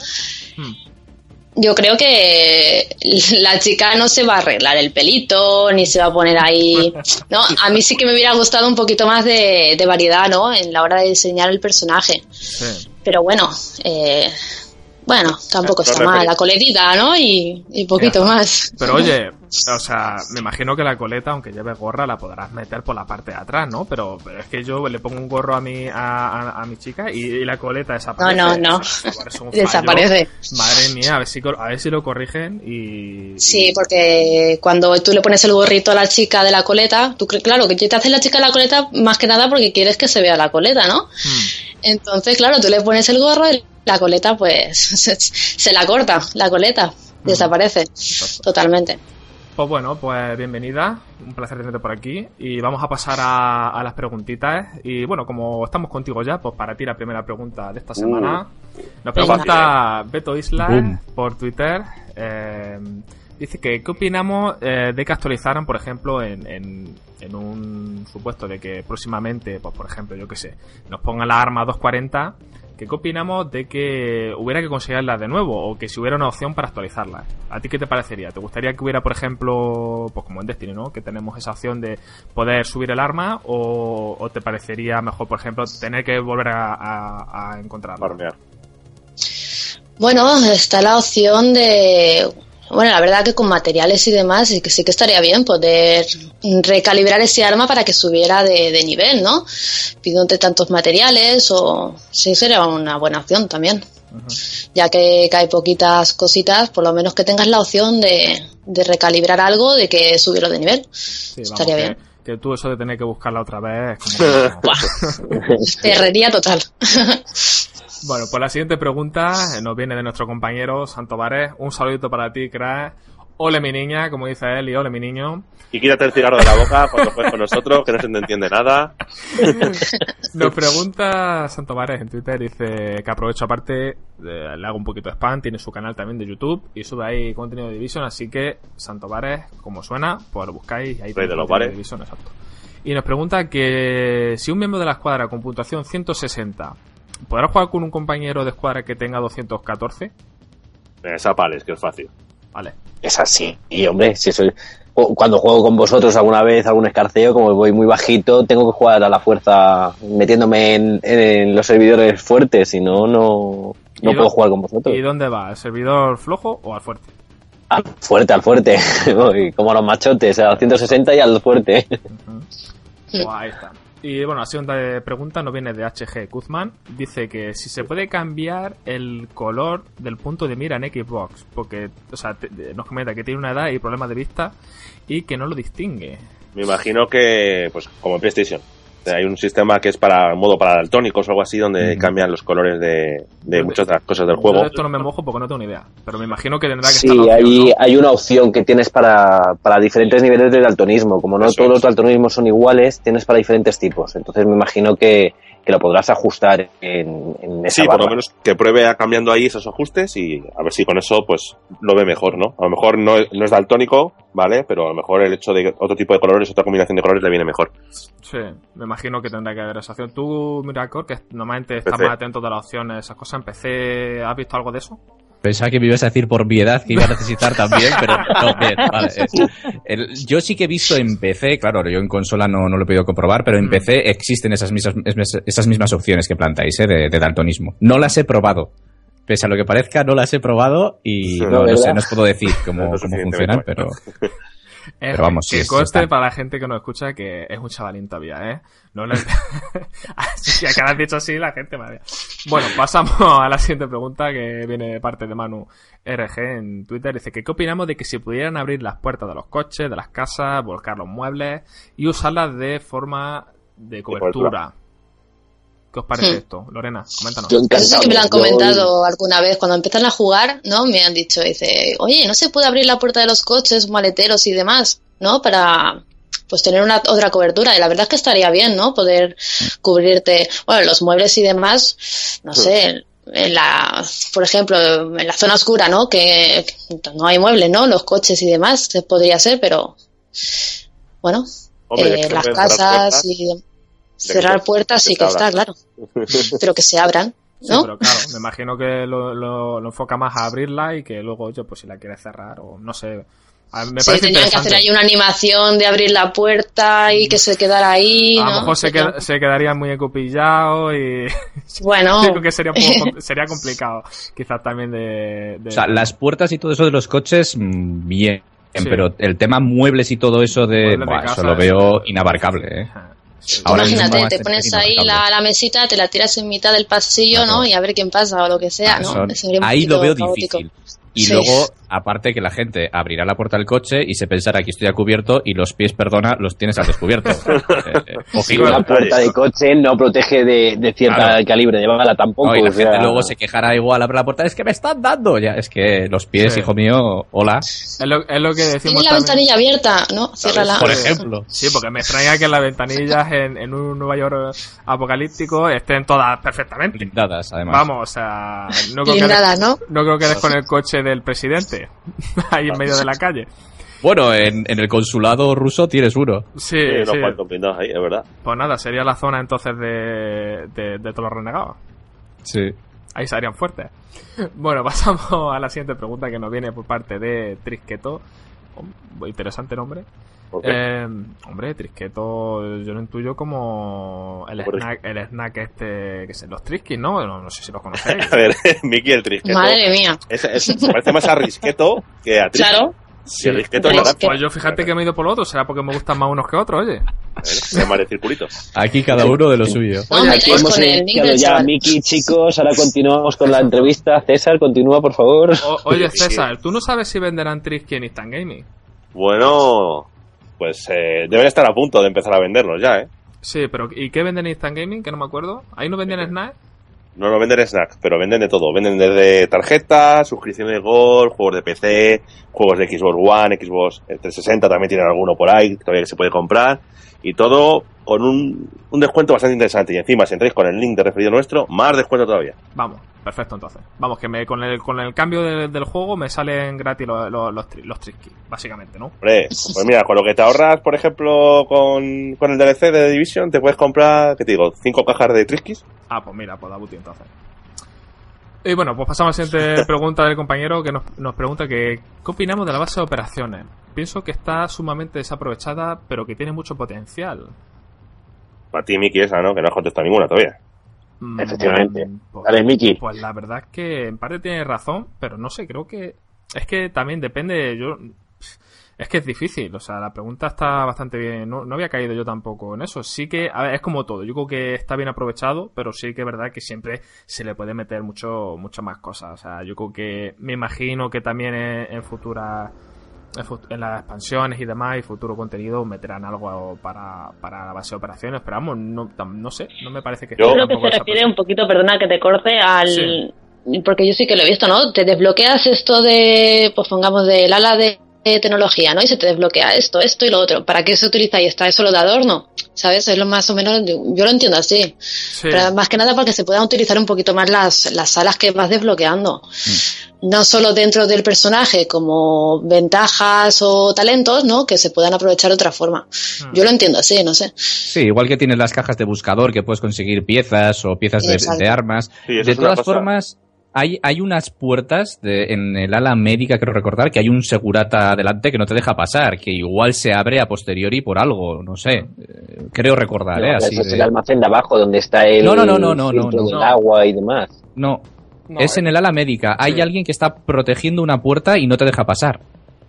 Hmm. yo creo que la chica no se va a arreglar el pelito, ni se va a poner ahí. No, a mí sí que me hubiera gustado un poquito más de, de variedad, ¿no? En la hora de diseñar el personaje. Sí. Pero bueno, eh, bueno, tampoco está mal. La coletita, ¿no? Y, y poquito más. Pero oye, o sea, me imagino que la coleta, aunque lleve gorra, la podrás meter por la parte de atrás, ¿no? Pero, pero es que yo le pongo un gorro a mi, a, a- a mi chica y, y la coleta desaparece. No, no, no. Fallo. Desaparece. Madre mía, a ver si, a ver si lo corrigen y... Sí, porque cuando tú le pones el gorrito a la chica de la coleta, tú claro que te haces la chica de la coleta más que nada porque quieres que se vea la coleta, ¿no? Hmm. Entonces, claro, tú le pones el gorro y la coleta, pues, se, se la corta, la coleta, desaparece totalmente. Pues bueno, pues bienvenida, un placer tenerte por aquí y vamos a pasar a, a las preguntitas y bueno, como estamos contigo ya, pues para ti la primera pregunta de esta semana nos Venga. pregunta Beto Isla Boom. por Twitter, eh, dice que qué opinamos eh, de que actualizaran, por ejemplo, en, en, en un supuesto de que próximamente, pues por ejemplo, yo qué sé, nos pongan la arma 240 que ¿Qué opinamos de que hubiera que conseguirla de nuevo o que si hubiera una opción para actualizarla? ¿A ti qué te parecería? ¿Te gustaría que hubiera, por ejemplo, pues como en Destiny, ¿no? Que tenemos esa opción de poder subir el arma o, o te parecería mejor, por ejemplo, tener que volver a, a- a encontrarla? Farmear. Bueno, está la opción de. Bueno, la verdad que con materiales y demás, sí que sí que estaría bien poder recalibrar ese arma para que subiera de, de nivel, ¿no? Pidiéndote tantos materiales o. Sí, sería una buena opción también. Ya que, que hay poquitas cositas, por lo menos que tengas la opción de, de recalibrar algo, de que subiera de nivel. Sí, estaría que, bien. que tú eso de tener que buscarla otra vez es como que Terrería total. Bueno, pues la siguiente pregunta eh, nos viene de nuestro compañero Santo Vares. Un saludito para ti, crack. Ole mi niña, como dice él, y ole mi niño. Y quítate el cigarro de la boca cuando juegues con nosotros, que no se te entiende nada. Nos pregunta Santo Vares en Twitter, dice que aprovecho aparte, eh, le hago un poquito de spam, tiene su canal también de YouTube y sube ahí contenido de Division, así que Santo Vares, como suena, pues lo buscáis y ahí Rey de los bares. Division, exacto. Y nos pregunta que si un miembro de la escuadra con puntuación 160 podrá jugar con un compañero de escuadra que tenga 214, Esa pales, que es fácil. vale. Es así, y hombre, si eso, cu- cuando juego con vosotros alguna vez algún escarceo, como voy muy bajito, tengo que jugar a la fuerza metiéndome en, en los servidores fuertes, si no, no, no ¿Y puedo jugar con vosotros. ¿Y dónde va? ¿Al servidor flojo o al fuerte? Al fuerte, al fuerte, Voy como los machotes, al 160 y al fuerte. Pues ahí está. Y bueno, la segunda pregunta nos viene de HG Kuzman. Dice que si se puede cambiar el color del punto de mira en Xbox. Porque, o sea, te- nos comenta que tiene una edad y problemas de vista y que no lo distingue. Me imagino que, pues, como en PlayStation. Hay un sistema que es para modo para daltónicos o algo así, donde Ujú. cambian los colores de, de muchas de las cosas del Yo juego. de esto no me mojo porque no tengo ni idea. Pero me imagino que tendrá que Sí, estar opción, hay, ¿no? hay una opción que tienes para, para diferentes niveles de daltonismo. Como no Eso todos es. los daltonismos son iguales, tienes para diferentes tipos. Entonces me imagino que, que lo podrás ajustar en, en esa Sí, por lo menos que pruebe a cambiando ahí esos ajustes y a ver si con eso pues lo ve mejor, ¿no? A lo mejor no, no es daltónico, ¿vale? Pero a lo mejor el hecho de otro tipo de colores, otra combinación de colores le viene mejor. Sí, me imagino que tendrá que haber esa opción. Tú, Miracor, que normalmente estás PC. más atento de las opciones, esas cosas, en PC, ¿has visto algo de eso? Pensaba que me ibas a decir por mi edad que iba a necesitar también, pero no, bien, vale. El- yo sí que he visto en PC, claro, yo en consola no, no lo he podido comprobar, pero en Mm. PC existen esas mismas, esas mismas opciones que planteáis, eh, de, de daltonismo. No las he probado, pese a lo que parezca, no las he probado y no, no ¿verdad? sé, no os puedo decir cómo, No cómo funcionan, pero Pero vamos, que sí, conste para la gente que nos escucha que es un chavalín todavía, ¿eh? No le... así que has dicho así, la gente, mía. Bueno, pasamos a la siguiente pregunta que viene de parte de Manu RG en Twitter. Dice que qué opinamos de que si pudieran abrir las puertas de los coches, de las casas, volcar los muebles y usarlas de forma de cobertura. ¿Qué os parece Hmm. esto? Lorena, coméntanos. Yo Eso sí que me lo han Yo- comentado alguna vez. Cuando empiezan a jugar, ¿no? Me han dicho, dice, oye, ¿no se puede abrir la puerta de los coches, maleteros y demás? ¿No? Para, pues, tener una otra cobertura. Y la verdad es que estaría bien, ¿no? Poder cubrirte, bueno, los muebles y demás, no sé, en la, por ejemplo, en la zona oscura, ¿no? Que, no hay muebles, ¿no? Los coches y demás, se podría ser, pero, bueno, Hombre, eh, las casas y que cerrar puertas sí que está, claro. Pero que se abran, Sí, ¿no? pero claro, me imagino que lo, lo- lo enfoca más a abrirla y que luego, oye, pues si la quieres cerrar o no sé. A mí me Sí, parece tenían que hacer ahí una animación de abrir la puerta y que se quedara ahí. A lo ¿no? mejor se, qued- se quedaría muy encupillado y Bueno, digo que sería, un poco sería complicado quizás también de... de- O sea, las puertas y todo eso de los coches, mm, bien. Sí. Pero el tema muebles y todo eso de... Casa, eso lo veo eso- inabarcable, ¿eh? Ahora imagínate, te pones ahí la, la mesita, te la tiras en mitad del pasillo, Claro. ¿no? Y a ver quién pasa o lo que sea, Ah, ¿no? ahí lo veo caótico. difícil. Y Sí. luego, aparte que la gente abrirá la puerta del coche y se pensará que estoy a cubierto y los pies, perdona, los tienes al descubierto. Eh, eh, ojito. Una puerta de coche no protege de, de cierta Claro. calibre de bala tampoco. No, y la o sea, gente luego se quejará igual abre la puerta, es que me están dando. Ya, es que los pies, Sí. hijo mío, hola. Es lo, es lo que decimos Tiene la también. ventanilla abierta, ¿no? Ciérrala. Por ejemplo. Sí, porque me extraña que las ventanillas en, en un Nueva York apocalíptico estén todas perfectamente. Blindadas, además. Vamos, o sea, no creo, que Blindadas, ¿no? no creo que eres con el coche del presidente ahí en medio de la calle. Bueno, en, en el consulado ruso tienes uno. Sí, Sí, ahí, es verdad. Pues nada, sería la zona entonces de, de, de todos los renegados. Sí. Ahí serían fuertes. Bueno, pasamos a la siguiente pregunta que nos viene por parte de Trisqueto. Oh, Interesante nombre. ¿Por qué? Eh, hombre, Trisqueto yo lo intuyo como el snack, el snack este, que son los Triskis, ¿no? ¿no? no sé si los conocéis. A ver, Miki el trisqueto. Madre mía. Es, parece más a risqueto que a trisqueto. Claro. Y el risqueto es Pues-. Pues yo fíjate que me he ido por lo otro, será porque me gustan más unos que otros, oye. Se llama de circulito. Aquí cada uno de lo suyo. No me aquí hemos iniciado ya chaval. Miki, chicos. Ahora continuamos con la entrevista. César, continúa, por favor. O- oye, Sí, sí. César, ¿tú no sabes si venderán Triski en Instant Gaming? Bueno, pues eh, deben estar a punto de empezar a venderlos ya, ¿eh? Sí, pero ¿y qué venden en Instant Gaming? Que no me acuerdo. ¿Ahí no vendían Snack? No, no venden snacks, pero venden de todo. Venden desde tarjetas, suscripciones de Gold, juegos de PC, juegos de Xbox One, Xbox 360, también tienen alguno por ahí, todavía que se puede comprar. Y todo con un, un descuento bastante interesante. Y encima, si entráis con el link de referido nuestro, más descuento todavía. Vamos, perfecto entonces. Vamos, que me, con, el, con el cambio de- del juego me salen gratis los, los, los, básicamente, ¿no? Hombre, pues mira, con lo que te ahorras, por ejemplo, con, con el DLC de The Division, te puedes comprar, ¿qué te digo? Cinco cajas de Triskis. Ah, pues mira, pues da buti entonces. Y bueno, pues pasamos a la siguiente pregunta del compañero que nos, nos pregunta que ¿qué opinamos de la base de operaciones? Pienso que está sumamente desaprovechada, pero que tiene mucho potencial. Para ti, Miki, esa, ¿no? Que no has contestado ninguna todavía. Mm, Efectivamente. Pues, Dale, Miki. pues la verdad es que en parte tiene razón, pero no sé, creo que es que también depende, yo es que es difícil, o sea, la pregunta está bastante bien, no, no había caído yo tampoco en eso, sí que, a ver, es como todo, yo creo que está bien aprovechado, pero sí que es verdad que siempre se le puede meter mucho, muchas más cosas, o sea, yo creo que me imagino que también en, en futuras en fut- en las expansiones y demás y futuro contenido meterán algo para, para la base de operaciones, pero vamos, no, no sé, no me parece que Yo Yo creo que tampoco se refiere un poquito, perdona que te corte, al... Sí. Porque yo sí que lo he visto, ¿no? Te desbloqueas esto de, pues pongamos, del ala de de tecnología, ¿no? Y se te desbloquea esto, esto y lo otro. ¿Para qué se utiliza y está eso lo de adorno? ¿Sabes? Es lo más o menos, yo lo entiendo así. Sí. Pero más que nada porque se puedan utilizar un poquito más las, las salas que vas desbloqueando. No solo dentro del personaje como ventajas o talentos, ¿no? Que se puedan aprovechar de otra forma. Mm. Yo lo entiendo así, no sé. Sí, igual que tienes las cajas de buscador que puedes conseguir piezas o piezas de, armas. Sí, de todas formas, hay, hay unas puertas de- en el ala médica, creo recordar, que hay un segurata adelante que no te deja pasar, que igual se abre a posteriori por algo, no sé. Eh, creo recordar, ¿eh? No, Así es de- el almacén de abajo donde está el No, no, no, no, no, filtro no, del no. agua y demás. No, No, es eh. en el ala médica. Hay Sí. alguien que está protegiendo una puerta y no te deja pasar.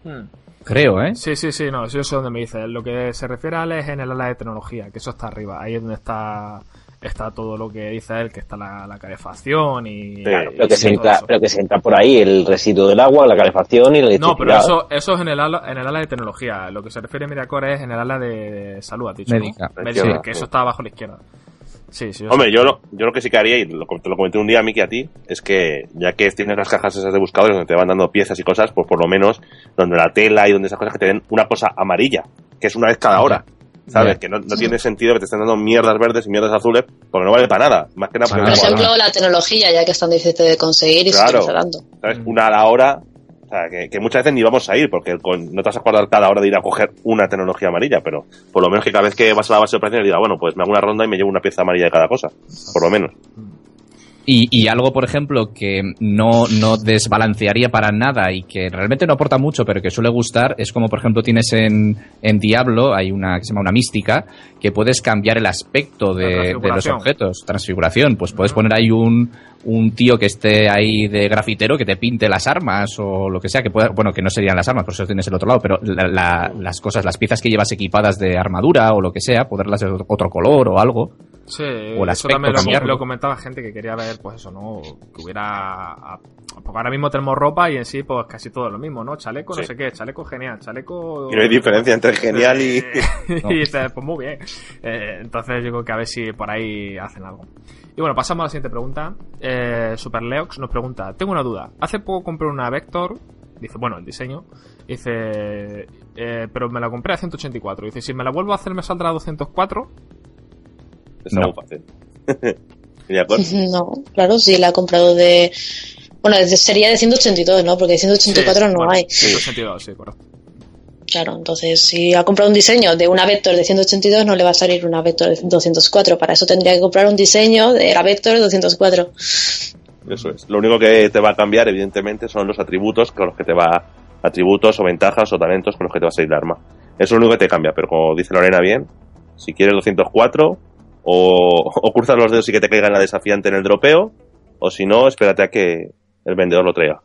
Hmm. Creo, ¿eh? Sí, sí, sí, no, yo sé dónde me dice. Lo que se refiere a él es en el ala de tecnología, que eso está arriba. Ahí es donde está está todo lo que dice él, que está la, la calefacción y... Claro, y Pero que, se entra, pero que se entra por ahí el residuo del agua, la calefacción y la No, pero eso, eso es en el, ala, en el ala de tecnología. Lo que se refiere a Miracore es en el ala de salud, has dicho, ¿no? Médica. Médica, Sí. que eso está abajo a la izquierda. Sí, sí. Hombre, sé. yo lo, yo lo que sí que haría, y lo, te lo comenté un día a Miki a ti, es que ya que tienes las cajas esas de buscadores donde te van dando piezas y cosas, pues por lo menos donde la tela y donde esas cosas que te den una cosa amarilla, que es una vez cada hora. ¿Sabes? Que no, no tiene sentido que te estén dando mierdas verdes y mierdas azules, porque no vale para nada. Más que nada porque Por no nada. vale. ejemplo, la tecnología, ya que es tan difícil de conseguir y Claro. se está dando. ¿sabes? Mm. Una a la hora, o sea, que, que muchas veces ni vamos a ir, porque con- no te vas a acordar cada hora de ir a coger una tecnología amarilla, pero por lo menos que cada vez que vas a la base de operaciones diga, bueno, pues me hago una ronda y me llevo una pieza amarilla de cada cosa, por lo menos. Y, y algo, por ejemplo, que no, no desbalancearía para nada y que realmente no aporta mucho, pero que suele gustar, es como, por ejemplo, tienes en, en Diablo, hay una que se llama una mística, que puedes cambiar el aspecto de, de los objetos. Transfiguración. Pues puedes poner ahí un, un tío que esté ahí de grafitero que te pinte las armas o lo que sea, que pueda, bueno, que no serían las armas, por eso tienes el otro lado, pero la- la- las cosas, las piezas que llevas equipadas de armadura o lo que sea, poderlas de otro color o algo. Sí, o el eso también lo, cambiarlo. lo comentaba gente que quería ver, pues eso, ¿no? Que hubiera... Porque ahora mismo tenemos ropa y en sí, pues casi todo lo mismo, ¿no? Chaleco, no sé qué, chaleco genial, chaleco... Y no hay diferencia entre genial y... y dices, pues muy bien. Eh, entonces yo creo que a ver si por ahí hacen algo. Y bueno, pasamos a la siguiente pregunta. Eh, Superleox nos pregunta, tengo una duda. Hace poco compré una Vector, dice, bueno, el diseño, dice, eh, pero me la compré a 184. Dice, si me la vuelvo a hacer me saldrá a 204. Es No. muy fácil. No, claro, sí, la he comprado de... Bueno, de- sería de 182, ¿no? Porque de 184 Sí, no bueno, hay. 182, sí, correcto. Claro, entonces si ha comprado un diseño de una Vector de 182 no le va a salir una Vector de 204. Para eso tendría que comprar un diseño de la Vector de 204. Eso es. Lo único que te va a cambiar, evidentemente, son los atributos con los que te va. Atributos o ventajas o talentos con los que te va a salir el arma. Eso es lo único que te cambia, pero como dice Lorena bien, si quieres 204, o, o cruzas los dedos y que te caiga la desafiante en el dropeo, o si no, espérate a que el vendedor lo traiga.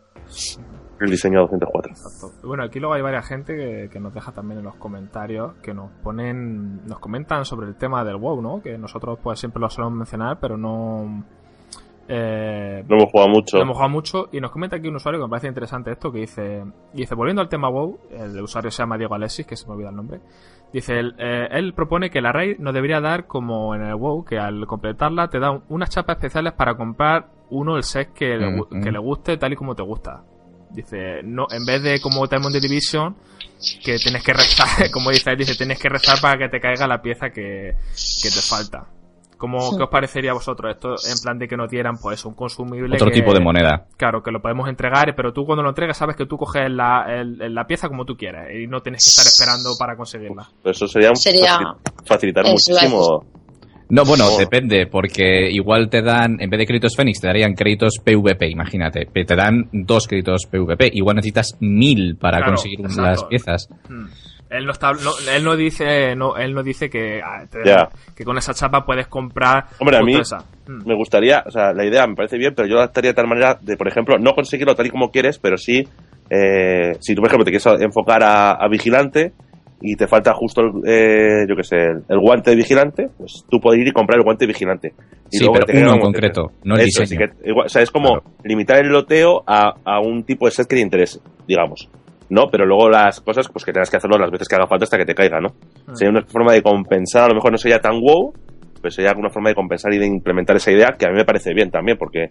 El diseño 204. Exacto. Bueno, aquí luego hay varias gente que, que nos deja también en los comentarios, que nos ponen, nos comentan sobre el tema del WoW, ¿no? Que nosotros pues siempre lo solemos mencionar, pero no... Eh, No hemos jugado mucho. lo hemos jugado mucho y nos comenta aquí un usuario que me parece interesante esto que dice dice volviendo al tema WoW el usuario se llama Diego Alexis que se me olvida el nombre dice él, eh, él propone que la raid nos debería dar como en el WoW que al completarla te da un- unas chapas especiales para comprar uno el set que, le, Mm, mm. que le guste tal y como te gusta dice no en vez de como Diamond the Division que tienes que rezar como dice él dice tienes que rezar para que te caiga la pieza que, que te falta ¿Cómo, Sí. ¿Qué os parecería a vosotros esto en plan de que nos dieran pues un consumible Otro que- tipo de moneda. Claro, que lo podemos entregar, pero tú cuando lo entregas sabes que tú coges la, el- la pieza como tú quieres y no tienes que estar esperando para conseguirla. Pues eso sería, un Sería- facil- facilitar muchísimo. No, bueno, Oh. depende, porque igual te dan, en vez de créditos Fénix, te darían créditos PVP, imagínate. Te dan dos créditos PVP. Igual necesitas mil para Claro, conseguir exacto. las piezas. Hmm. Él no está, no- él no dice, no, él no dice que, ah, te- que con esa chapa puedes comprar. Hombre, a mí- esa. Hmm. me gustaría, o sea, la idea me parece bien, pero yo la adaptaría de tal manera de, por ejemplo, no conseguirlo tal y como quieres, pero sí, eh, si tú, por ejemplo, te quieres enfocar a, a vigilante y te falta justo, el, eh, yo qué sé, el, el guante de vigilante, pues tú puedes ir y comprar el guante de vigilante. Y Sí, luego pero te uno en concreto, no el Eso, diseño. sí que- igual, o sea, es como Claro. limitar el loteo a, a un tipo de set que te interese, digamos. ¿No? Pero luego las cosas, pues que tengas que hacerlo las veces que haga falta hasta que te caiga, ¿no? Hmm. Sería una forma de compensar, a lo mejor no sería tan wow, pero sería una forma de compensar y de implementar esa idea que a mí me parece bien también, porque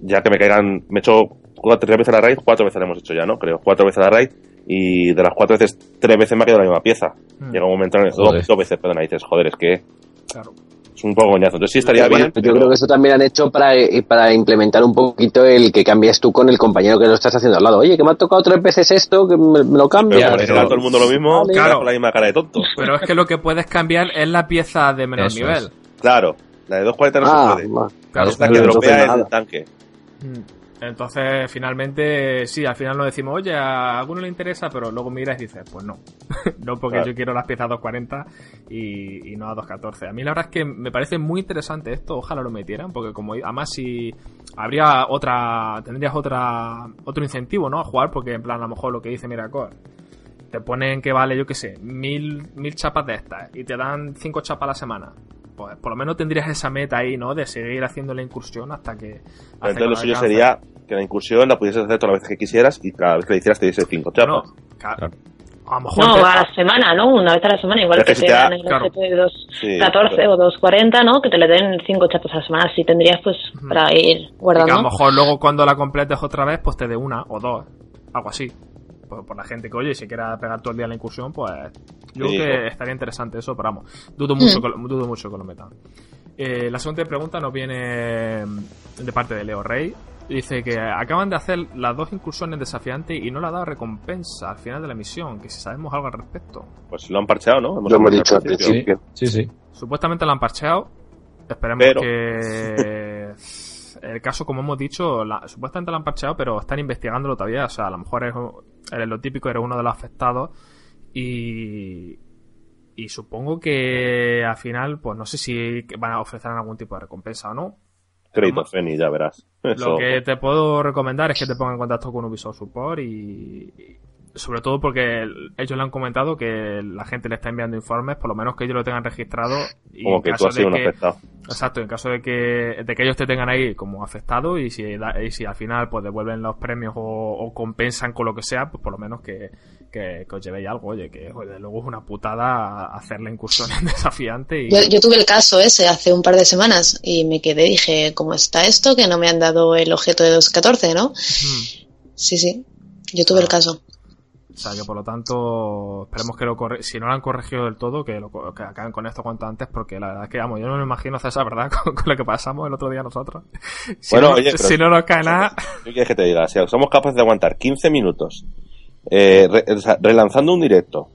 ya que me caigan, me he hecho cuatro, tres veces la raid, cuatro veces la hemos hecho ya, ¿no? Creo, cuatro veces la raid, y de las cuatro veces, tres veces me ha quedado la misma pieza. Hmm. Llega un momento en el dos, dos veces, perdona, y dices, joder, es que Claro. Es un poco coñazo. Entonces sí estaría Bueno, bien. yo pero- creo que eso también han hecho para, eh, para implementar un poquito el que cambies tú con el compañero que lo estás haciendo al lado. Oye, que me ha tocado tres veces esto, que me, me lo Pero cambia. como le pero- será a todo el mundo lo mismo, Vale. claro. Con la misma cara de tonto. Pero es que lo que puedes cambiar es la pieza de menor Eso nivel. es. Claro, la de 240 no ah, se puede. Claro, es la que dropea el tanque. Mm. Entonces, finalmente, sí, al final nos decimos, oye, a alguno le interesa, pero luego miras y dices, pues no. no, porque Claro. yo quiero las piezas a 2.40 y, y no a 2.14. A mí la verdad es que me parece muy interesante esto, ojalá lo metieran, porque como además si habría otra, tendrías otra, otro incentivo, ¿no? A jugar, porque en plan, a lo mejor lo que dice Miracor, te ponen que vale, yo qué sé, mil, mil chapas de estas y te dan cinco chapas a la semana. Pues por lo menos tendrías esa meta ahí, ¿no? De seguir haciendo la incursión hasta que. hasta que Entonces lo suyo sería que la incursión la pudieses hacer todas las veces que quisieras y cada vez que la hicieras te diese cinco No, chapas. ca- a lo mejor. No, te- a la semana, ¿no? Una vez a la semana, igual que que si te te da- dan el claro. objeto de 2.14 Sí, o 2.40, ¿no? Que te le den 5 chapas a la semana, así tendrías pues para ir y que a lo guardando. mejor luego cuando la completes otra vez, pues te dé una o dos. Algo así. Por, por la gente que oye, si quiera pegar todo el día en la incursión, pues. Yo Sí, creo que pues. estaría interesante eso, pero vamos. Dudo mucho, Mm. que, lo- dudo mucho que lo metan. Eh, la segunda pregunta nos viene de parte de Leo Rey. Dice que acaban de hacer las dos incursiones desafiantes y no le ha dado recompensa al final de la misión. Que si sabemos algo al respecto. Pues lo han parcheado, ¿no? Lo hemos dicho al principio. Sí, sí. Supuestamente la han parcheado. Esperemos Pero- que. El caso, como hemos dicho, la- supuestamente la han parcheado, pero están investigándolo todavía. O sea, a lo mejor es, eres lo típico, eres uno de los afectados. Y. Y supongo que al final, pues no sé si van a ofrecer algún tipo de recompensa o no. Crédito, Feni, ya verás. Eso. Lo que te puedo recomendar es que te pongas en contacto con Ubisoft Support y, y sobre todo porque el- ellos le han comentado que la gente le está enviando informes, por lo menos que ellos lo tengan registrado. Y Como en que tú caso has sido de un que- afectado. Exacto, en caso de que, de que ellos te tengan ahí como afectado y si, da- y si al final pues devuelven los premios o, o compensan con lo que sea, pues por lo menos que, que, que os llevéis algo, oye, que oye, luego es una putada hacer la incursión en desafiante y... Yo, yo tuve el caso ese hace un par de semanas y me quedé, dije, ¿cómo está esto? Que no me han dado el objeto de 2.14, ¿no? Sí, sí, yo tuve el caso. O sea que por lo tanto, esperemos que lo corre si no lo han corregido del todo, que, lo, que acaben con esto cuanto antes, porque la verdad es que, vamos, yo no me imagino hacer esa verdad con, con lo que pasamos el otro día nosotros. Si, Bueno, no, oye, si no nos cae nada, Yo quiero que te diga, si somos capaces de aguantar 15 minutos eh, re- relanzando un directo,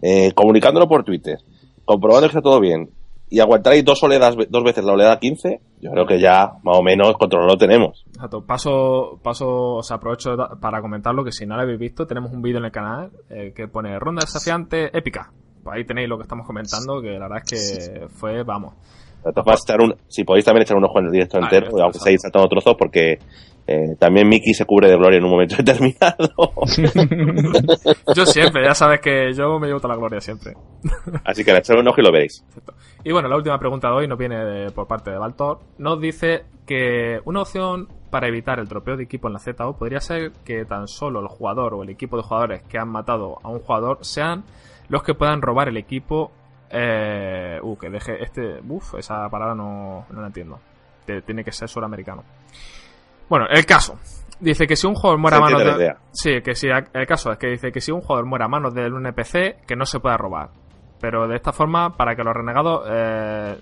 eh, comunicándolo por Twitter, comprobando que está todo bien, y aguantar ahí dos oleadas, dos veces la oleada 15, yo creo que ya más o menos controlado lo tenemos. Exacto. Paso, paso, o sea, aprovecho para comentarlo que si no lo habéis visto, tenemos un vídeo en el canal eh, que pone ronda desafiante épica. Pues ahí tenéis lo que estamos comentando, que la verdad es que fue, vamos. Echar un- si podéis también echar un ojo en el directo Ah, entero, aunque sea saltando trozos, porque eh, también Mickey se cubre de gloria en un momento determinado. Yo siempre, ya sabes que yo me llevo toda la gloria siempre. Así que echar un ojo y lo veréis. Y bueno, la última pregunta de hoy nos viene de- por parte de Baltor. Nos dice que una opción para evitar el tropeo de equipo en la ZO podría ser que tan solo el jugador o el equipo de jugadores que han matado a un jugador sean los que puedan robar el equipo. Eh, uh, que deje este. Uf, esa palabra no, no la entiendo. Tiene que ser suramericano. Bueno, el caso. Dice que si un jugador muere a manos de. Sí, que si el caso es que dice que si un jugador muere a manos de un NPC, que no se pueda robar. Pero de esta forma, para que los renegados eh,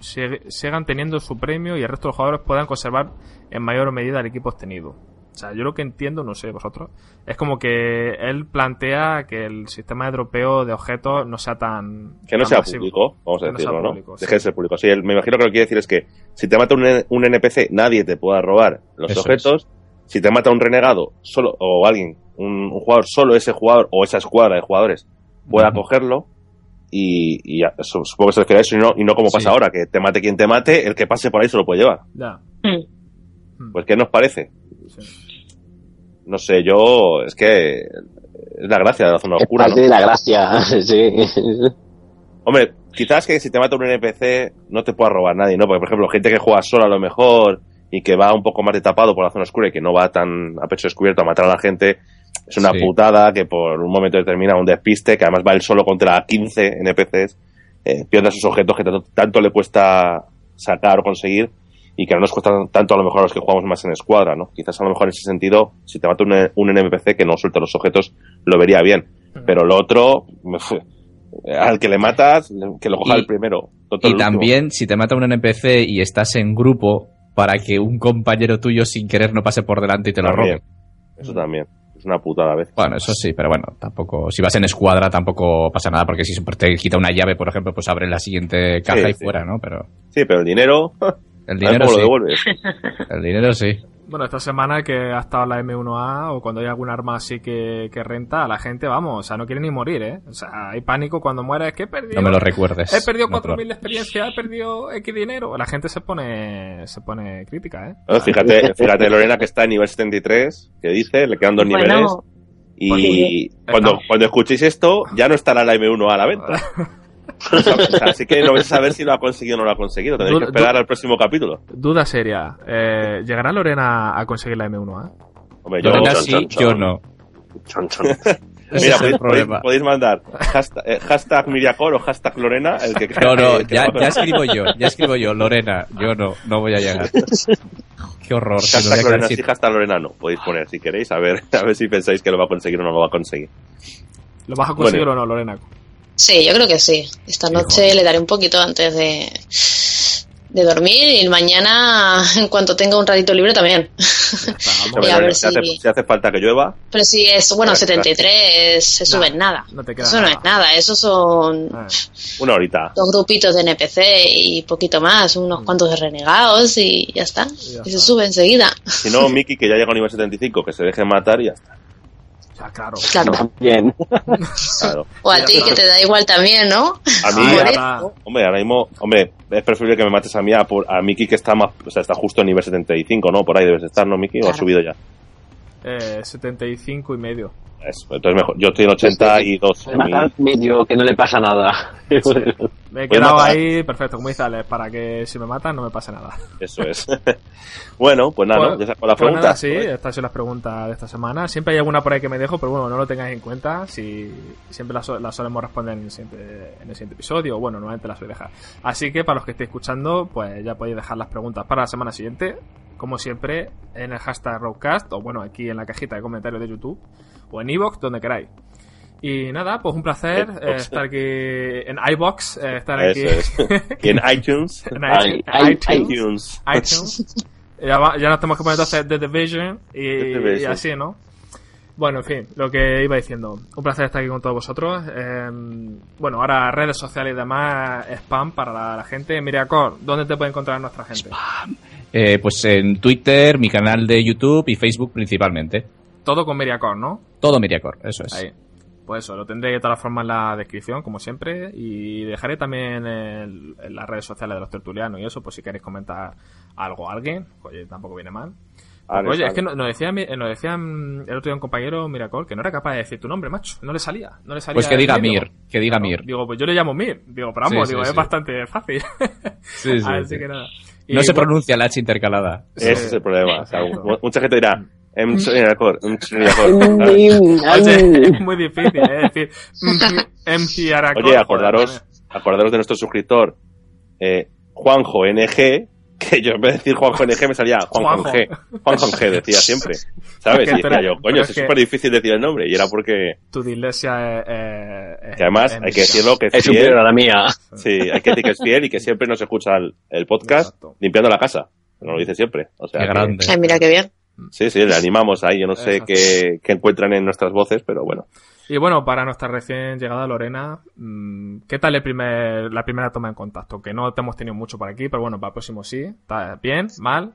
sig- sigan teniendo su premio y el resto de los jugadores puedan conservar en mayor medida el equipo obtenido. O sea, yo lo que entiendo, no sé vosotros, es como que él plantea que el sistema de dropeo de objetos no sea tan. Que no tan sea masivo. público, vamos a Que decirlo, ¿no? público, sí. Deje de ser público. Sí, él- me imagino que lo que quiere decir es que si te mata un, un NPC, nadie te pueda robar los Eso objetos. Si te mata un renegado solo o alguien, un, un jugador, solo ese jugador o esa escuadra de jugadores pueda cogerlo. Y, y ya, eso- supongo que se refiere a eso y no, y no como Sí. pasa ahora, que te mate quien te mate, el que pase por ahí se lo puede llevar. Ya. Mm. Mm, Pues, ¿qué nos parece? sí. No sé, yo. Es que. Es la gracia de la zona Es oscura, ¿no? parte de la gracia, sí. Hombre, quizás que si te mata un NPC no te pueda robar nadie, ¿no? Porque, por ejemplo, gente que juega sola a lo mejor y que va un poco más de tapado por la zona oscura y que no va tan a pecho descubierto a matar a la gente, es una Sí. putada que por un momento determinado un despiste, que además va él solo contra 15 NPCs, eh, pierda sus objetos que tanto, tanto le cuesta sacar o conseguir y que no nos cuesta tanto a lo mejor a los que jugamos más en escuadra, ¿no? Quizás a lo mejor en ese sentido, si te mata un, un NPC que no suelta los objetos, lo vería bien. Pero lo otro, al que le matas, que lo coja Y- el primero. Y el último. también, si te mata un NPC y estás en grupo, para que un compañero tuyo sin querer no pase por delante y te lo También. robe. Eso también. Es una putada a veces. Bueno, eso sí, pero bueno, tampoco. Si vas en escuadra tampoco pasa nada, porque si te quita una llave, por ejemplo, pues abre la siguiente caja Sí, y sí. fuera, ¿no? Pero Sí, pero el dinero, el a dinero lo sí. devuelves. El dinero sí. Bueno, esta semana que ha estado la M1A o cuando hay algún arma así que, que renta, la gente, vamos, o sea, no quiere ni morir, ¿eh? O sea, hay pánico cuando mueres, que he perdido... No me lo recuerdes. He perdido No te lo- 4.000 de experiencia, he perdido X dinero. La gente se pone se pone crítica, ¿eh? No, Fíjate, fíjate, Lorena, que está en nivel 73, que dice, le quedan dos Bueno, niveles. Y cuando, cuando escuchéis esto, ya no estará la M1 a la venta. O sea, o sea, así que no vais a saber si lo ha conseguido o no lo ha conseguido. Tendréis que esperar al próximo capítulo. Duda seria. Eh, ¿Llegará Lorena a conseguir la M1A? Hombre, yo, Lorena chon, sí, chon, chon. yo no. Chon, chon. Ese Mira, podéis, problema. podéis- podéis mandar hashtag, eh, hashtag Miriacor o hashtag Lorena, el que No, no, que- ya, escribo yo, ya escribo yo, Lorena, yo no, no voy a llegar. Qué horror, voy Hashtag Lorena sí, hashtag Lorena no. Podéis poner si queréis, a ver, a ver si pensáis que lo va a conseguir o no lo va a conseguir. ¿Lo vas a conseguir Bueno. o no, Lorena? Sí, yo creo que sí. Esta noche le daré un poquito antes de, de dormir y mañana, en cuanto tenga un ratito libre, también. Hombre, Y a ver si, hace, si- si hace falta que llueva, Pero si es, bueno, Claro, 73 se sube en nada. No te queda Eso no es nada, eso son Eh, una horita. dos grupitos de NPC y poquito más, unos cuantos de renegados y ya está. ya Y se está. sube enseguida. Si no, Miki, que ya llega a nivel 75, que se deje matar y ya está. Ya, claro. Claro. Bien. Claro. O a ti que te da igual también, ¿no? A mí, hombre, ahora mismo, hombre, es preferible que me mates a mí a, por- a Miki que está más, o sea, está justo en nivel 75, ¿no? Por ahí debes estar, ¿no, Miki? ¿O ha subido ya? Eh, 75 y medio. Eso, entonces mejor. Yo estoy en 82. a mí- Matar medio que no le pasa nada. Me he quedado matar. ahí, perfecto, como dice Alex, para que si me matan no me pase nada. Eso es. bueno, pues nada, ¿no? Ya con las pues nada, preguntas. sí, estas son las preguntas de esta semana. Siempre hay alguna por ahí que me dejo, pero bueno, no lo tengáis en cuenta. Si siempre las, las solemos responder en el, siguiente, en el siguiente episodio, bueno, normalmente las voy a dejar. Así que para los que estéis escuchando, pues ya podéis dejar las preguntas para la semana siguiente, como siempre, en el hashtag Roadcast, o bueno, aquí en la cajita de comentarios de YouTube, o en iVoox, donde queráis. Y nada, pues un placer eh, estar aquí en iBox, eh, estar aquí es. y en iTunes. en iTunes, iTunes. iTunes. Ya, va- ya nos tenemos que poner entonces The Division y, The Division. y así, ¿no? Bueno, en fin, lo que iba diciendo. Un placer estar aquí con todos vosotros. Eh, bueno, ahora redes sociales y demás, spam para la, la gente. Miriacor, ¿dónde te puede encontrar nuestra gente? Eh, pues en Twitter, mi canal de YouTube y Facebook principalmente. Todo con Miriacor, ¿no? Todo Miriacor, eso es. Ahí. Pues eso, lo tendré de todas formas en la descripción, como siempre, y dejaré también el- en las redes sociales de los tertulianos y eso, pues si queréis comentar algo a alguien, oye, tampoco viene mal. Porque, oye, es que nos, decía, mi- nos decía mm, el otro día un compañero Miracol que no era capaz de decir tu nombre, macho. No le salía. No le salía Pues que diga. Mir, que diga Claro, Mir. Digo, pues yo le llamo Mir. Digo, pero vamos, Sí, digo, sí, es sí. bastante fácil. Sí, sí, Así sí. que nada. No se pronuncia la H intercalada. Ese es el problema. O sea, mucha gente dirá, em, em, Miriacor. Oye, es muy difícil, ¿eh? decir, MC Aracol. Oye, acordaros, acordaros de nuestro suscriptor, eh, Juanjo NG, que yo en vez de decir Juanjo NG me salía Juan con G. Juan con G decía siempre. ¿Sabes? Es que Y decía pero- yo, coño, es es que- súper difícil decir el nombre. Y era porque, Tu dislexia es. eh, es- que además, hay que decirlo, que es Es fiel. a la mía. Sí, hay que decir que es fiel y que siempre nos escucha el, el podcast Exacto. limpiando la casa. Nos lo dice siempre. O sea, Qué que- grande. Ay, mira qué bien. sí, sí, le animamos ahí. Yo no sé qué, qué encuentran en nuestras voces, pero bueno. Y bueno, para nuestra recién llegada Lorena, mm, ¿qué tal el primer, la primera toma en contacto? Que no te hemos tenido mucho por aquí, pero bueno, para el próximo sí. ¿Está bien? ¿Mal?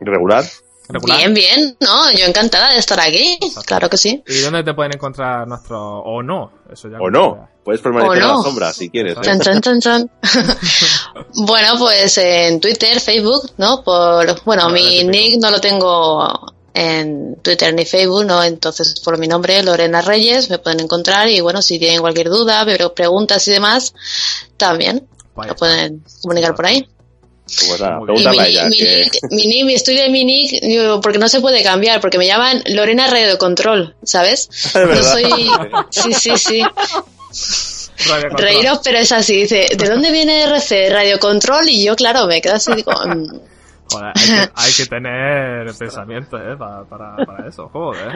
Regular. ¿Regular? Bien, bien, ¿no? Yo encantada de estar aquí. Claro que sí. ¿Y dónde te pueden encontrar nuestro... o no? Eso ya O no. Puedes permanecer O en no. la sombra si quieres. ¿eh? Chan, chan, chan, chan. bueno, pues en Twitter, Facebook, ¿no? Por, bueno, mi nick no lo tengo en Twitter ni Facebook, ¿no? Entonces, por mi nombre, Lorena Reyes, me pueden encontrar y bueno, si tienen cualquier duda, pero preguntas y demás, también lo pueden comunicar por ahí. Pues nada. Y mi, ella. mi que- nick, mi nick, estoy de mi nick, digo, porque no se puede cambiar, porque me llaman Lorena Radio Control, ¿sabes? No soy, sí, sí, sí. Radio Control. Reíros, pero es así. Dice, ¿de dónde viene RC? Radio Control. Y yo, claro, me quedo así, digo, mm, Joder, hay que, hay que tener pensamiento, ¿eh? Para, para, para eso, joder.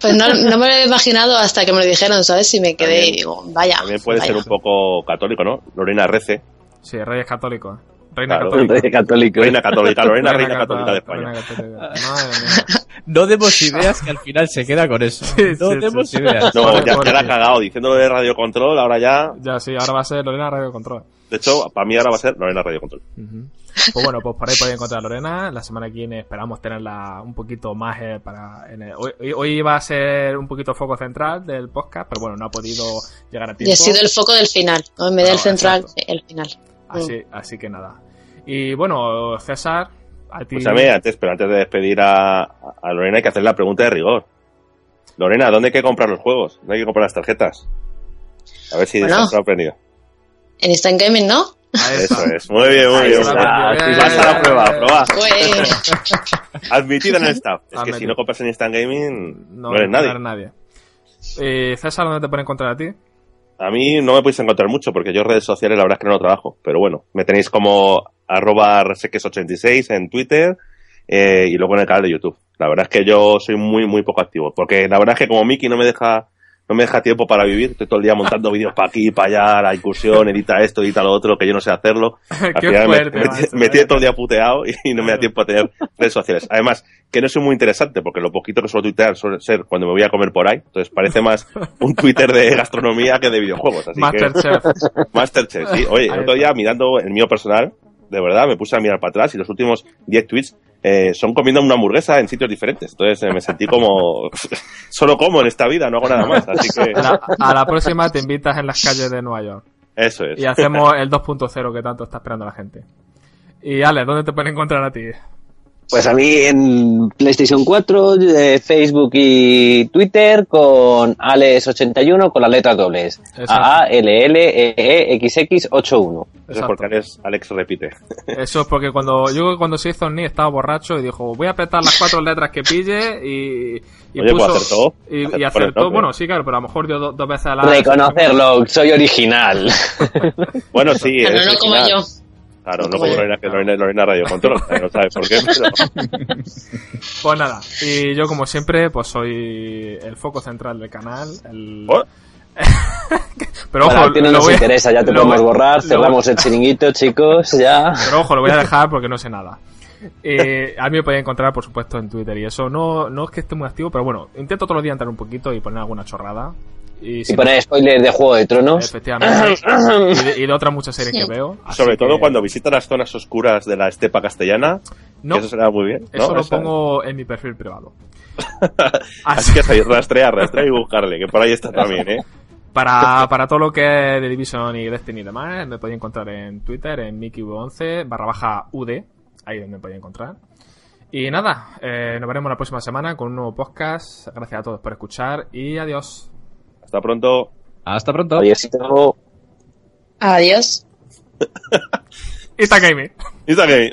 pues no, no me lo he imaginado hasta que me lo dijeron, ¿sabes? Y me quedé También- y digo, vaya. También puede vaya. ser un poco católico, ¿no? Lorena Rece. Sí, Reyes Católicos. Reina Claro. Católica. Rey católico. Reina católica, Lorena, reina Cató- católica de España. Reina Católica. Madre mía. No demos ideas que al final se queda con eso. Sí, no sí, demos sí, ideas. No, ya, ya la ha cagado diciéndolo de radio control, ahora ya. Ya, sí, ahora va a ser Lorena Radio Control. De hecho, para mí ahora va a ser Lorena Radio Control. Pues bueno, pues por ahí podéis encontrar a Lorena. La semana que viene esperamos tenerla un poquito más eh, para... en el- hoy, hoy- iba a ser un poquito foco central del podcast, pero bueno, no ha podido llegar a Y tiempo. ha sido el foco del final, ¿no? En vez del No, central, exacto. el final. Así, así que nada. Y bueno, César, a ti... Escúchame, antes, pero antes de despedir a, a Lorena hay que hacer la pregunta de rigor. Lorena, ¿dónde hay que comprar los juegos? ¿Dónde hay que comprar las tarjetas? A ver si Bueno. te has sorprendido. En Instant Gaming, ¿no? Eso es, muy bien, muy bien. Ah, Pasa la bien, prueba, bien. prueba. Pues, Admitido en el staff. Es que si no compras en Instant Gaming, no, No, eres nadie. nadie. Eh, César, ¿dónde te pueden encontrar a ti? A mí no me podéis encontrar mucho porque yo redes sociales la verdad es que no trabajo. Pero bueno, me tenéis como arroba reseques86 en Twitter eh, y luego en el canal de YouTube. La verdad es que yo soy muy, muy poco activo. Porque la verdad es que como Miki no me deja no me deja tiempo para vivir, estoy todo el día montando vídeos para aquí, para allá, la incursión, edita esto, edita lo otro, que yo no sé hacerlo. Al Qué final fuerte, me- me ¿eh? tiene todo el día puteado y, y no me da tiempo a tener redes sociales. Además, que no soy muy interesante porque lo poquito que suelo tuitear suele ser cuando me voy a comer por ahí. Entonces parece más un Twitter de gastronomía que de videojuegos. Así que, Masterchef. Masterchef, sí. Oye, el otro día mirando el mío personal, de verdad, me puse a mirar para atrás y los últimos 10 tweets eh, son comiendo una hamburguesa en sitios diferentes. Entonces eh, me sentí como, solo como en esta vida, no hago nada más. Así que La- a la próxima te invitas en las calles de Nueva York. eso es. Y hacemos el 2.0 que tanto está esperando la gente. Y Ale, ¿dónde te pueden encontrar a ti? Pues a mí en PlayStation 4, eh, Facebook y Twitter con Alex81 con las letras dobles. Exacto. A L L E E X X 81. Eso es porque Alex, Alex repite. Eso es porque cuando yo creo que cuando se hizo Ni estaba borracho y dijo voy a apretar las cuatro letras que pille y, y Oye, pues puso acertó. y, y Acertó nombre. bueno sí claro pero a lo mejor dio do- dos veces a la Reconocerlo, soy original. Bueno, sí. pero es no como original. yo. Claro, no Como. Lorena, que Lorena, Lorena Radio Control. No sabes por qué, pero... pues nada y yo como siempre pues soy el foco central del canal el... Oh, pero Para ojo ti no lo nos a- interesa, ya te lo podemos voy- borrar, lo- cerramos el chiringuito, chicos, ya. Pero ojo, lo voy a dejar porque no sé nada. Eh, a mí me podéis encontrar, por supuesto, en Twitter y eso. No, no es que esté muy activo, pero bueno, intento todos los días entrar un poquito y poner alguna chorrada. Y Y poner spoilers de Juego de Tronos. Efectivamente. y, de, y de otras muchas series que veo. Sobre todo que- cuando visitas las zonas oscuras de la estepa castellana. No, eso será muy bien. ¿no? eso lo pongo en mi perfil privado. Así que rastrear, rastrear y buscarle, que por ahí está también, ¿eh? Para, para todo lo que es de Division y Destiny y demás, me podéis encontrar en Twitter, en Mickey11 barra baja UD. Ahí me podéis encontrar. Y nada, eh, nos veremos la próxima semana con un nuevo podcast. Gracias a todos por escuchar y adiós. Hasta pronto. Hasta pronto. Adiósito. Adiós. Itagaming. Y también.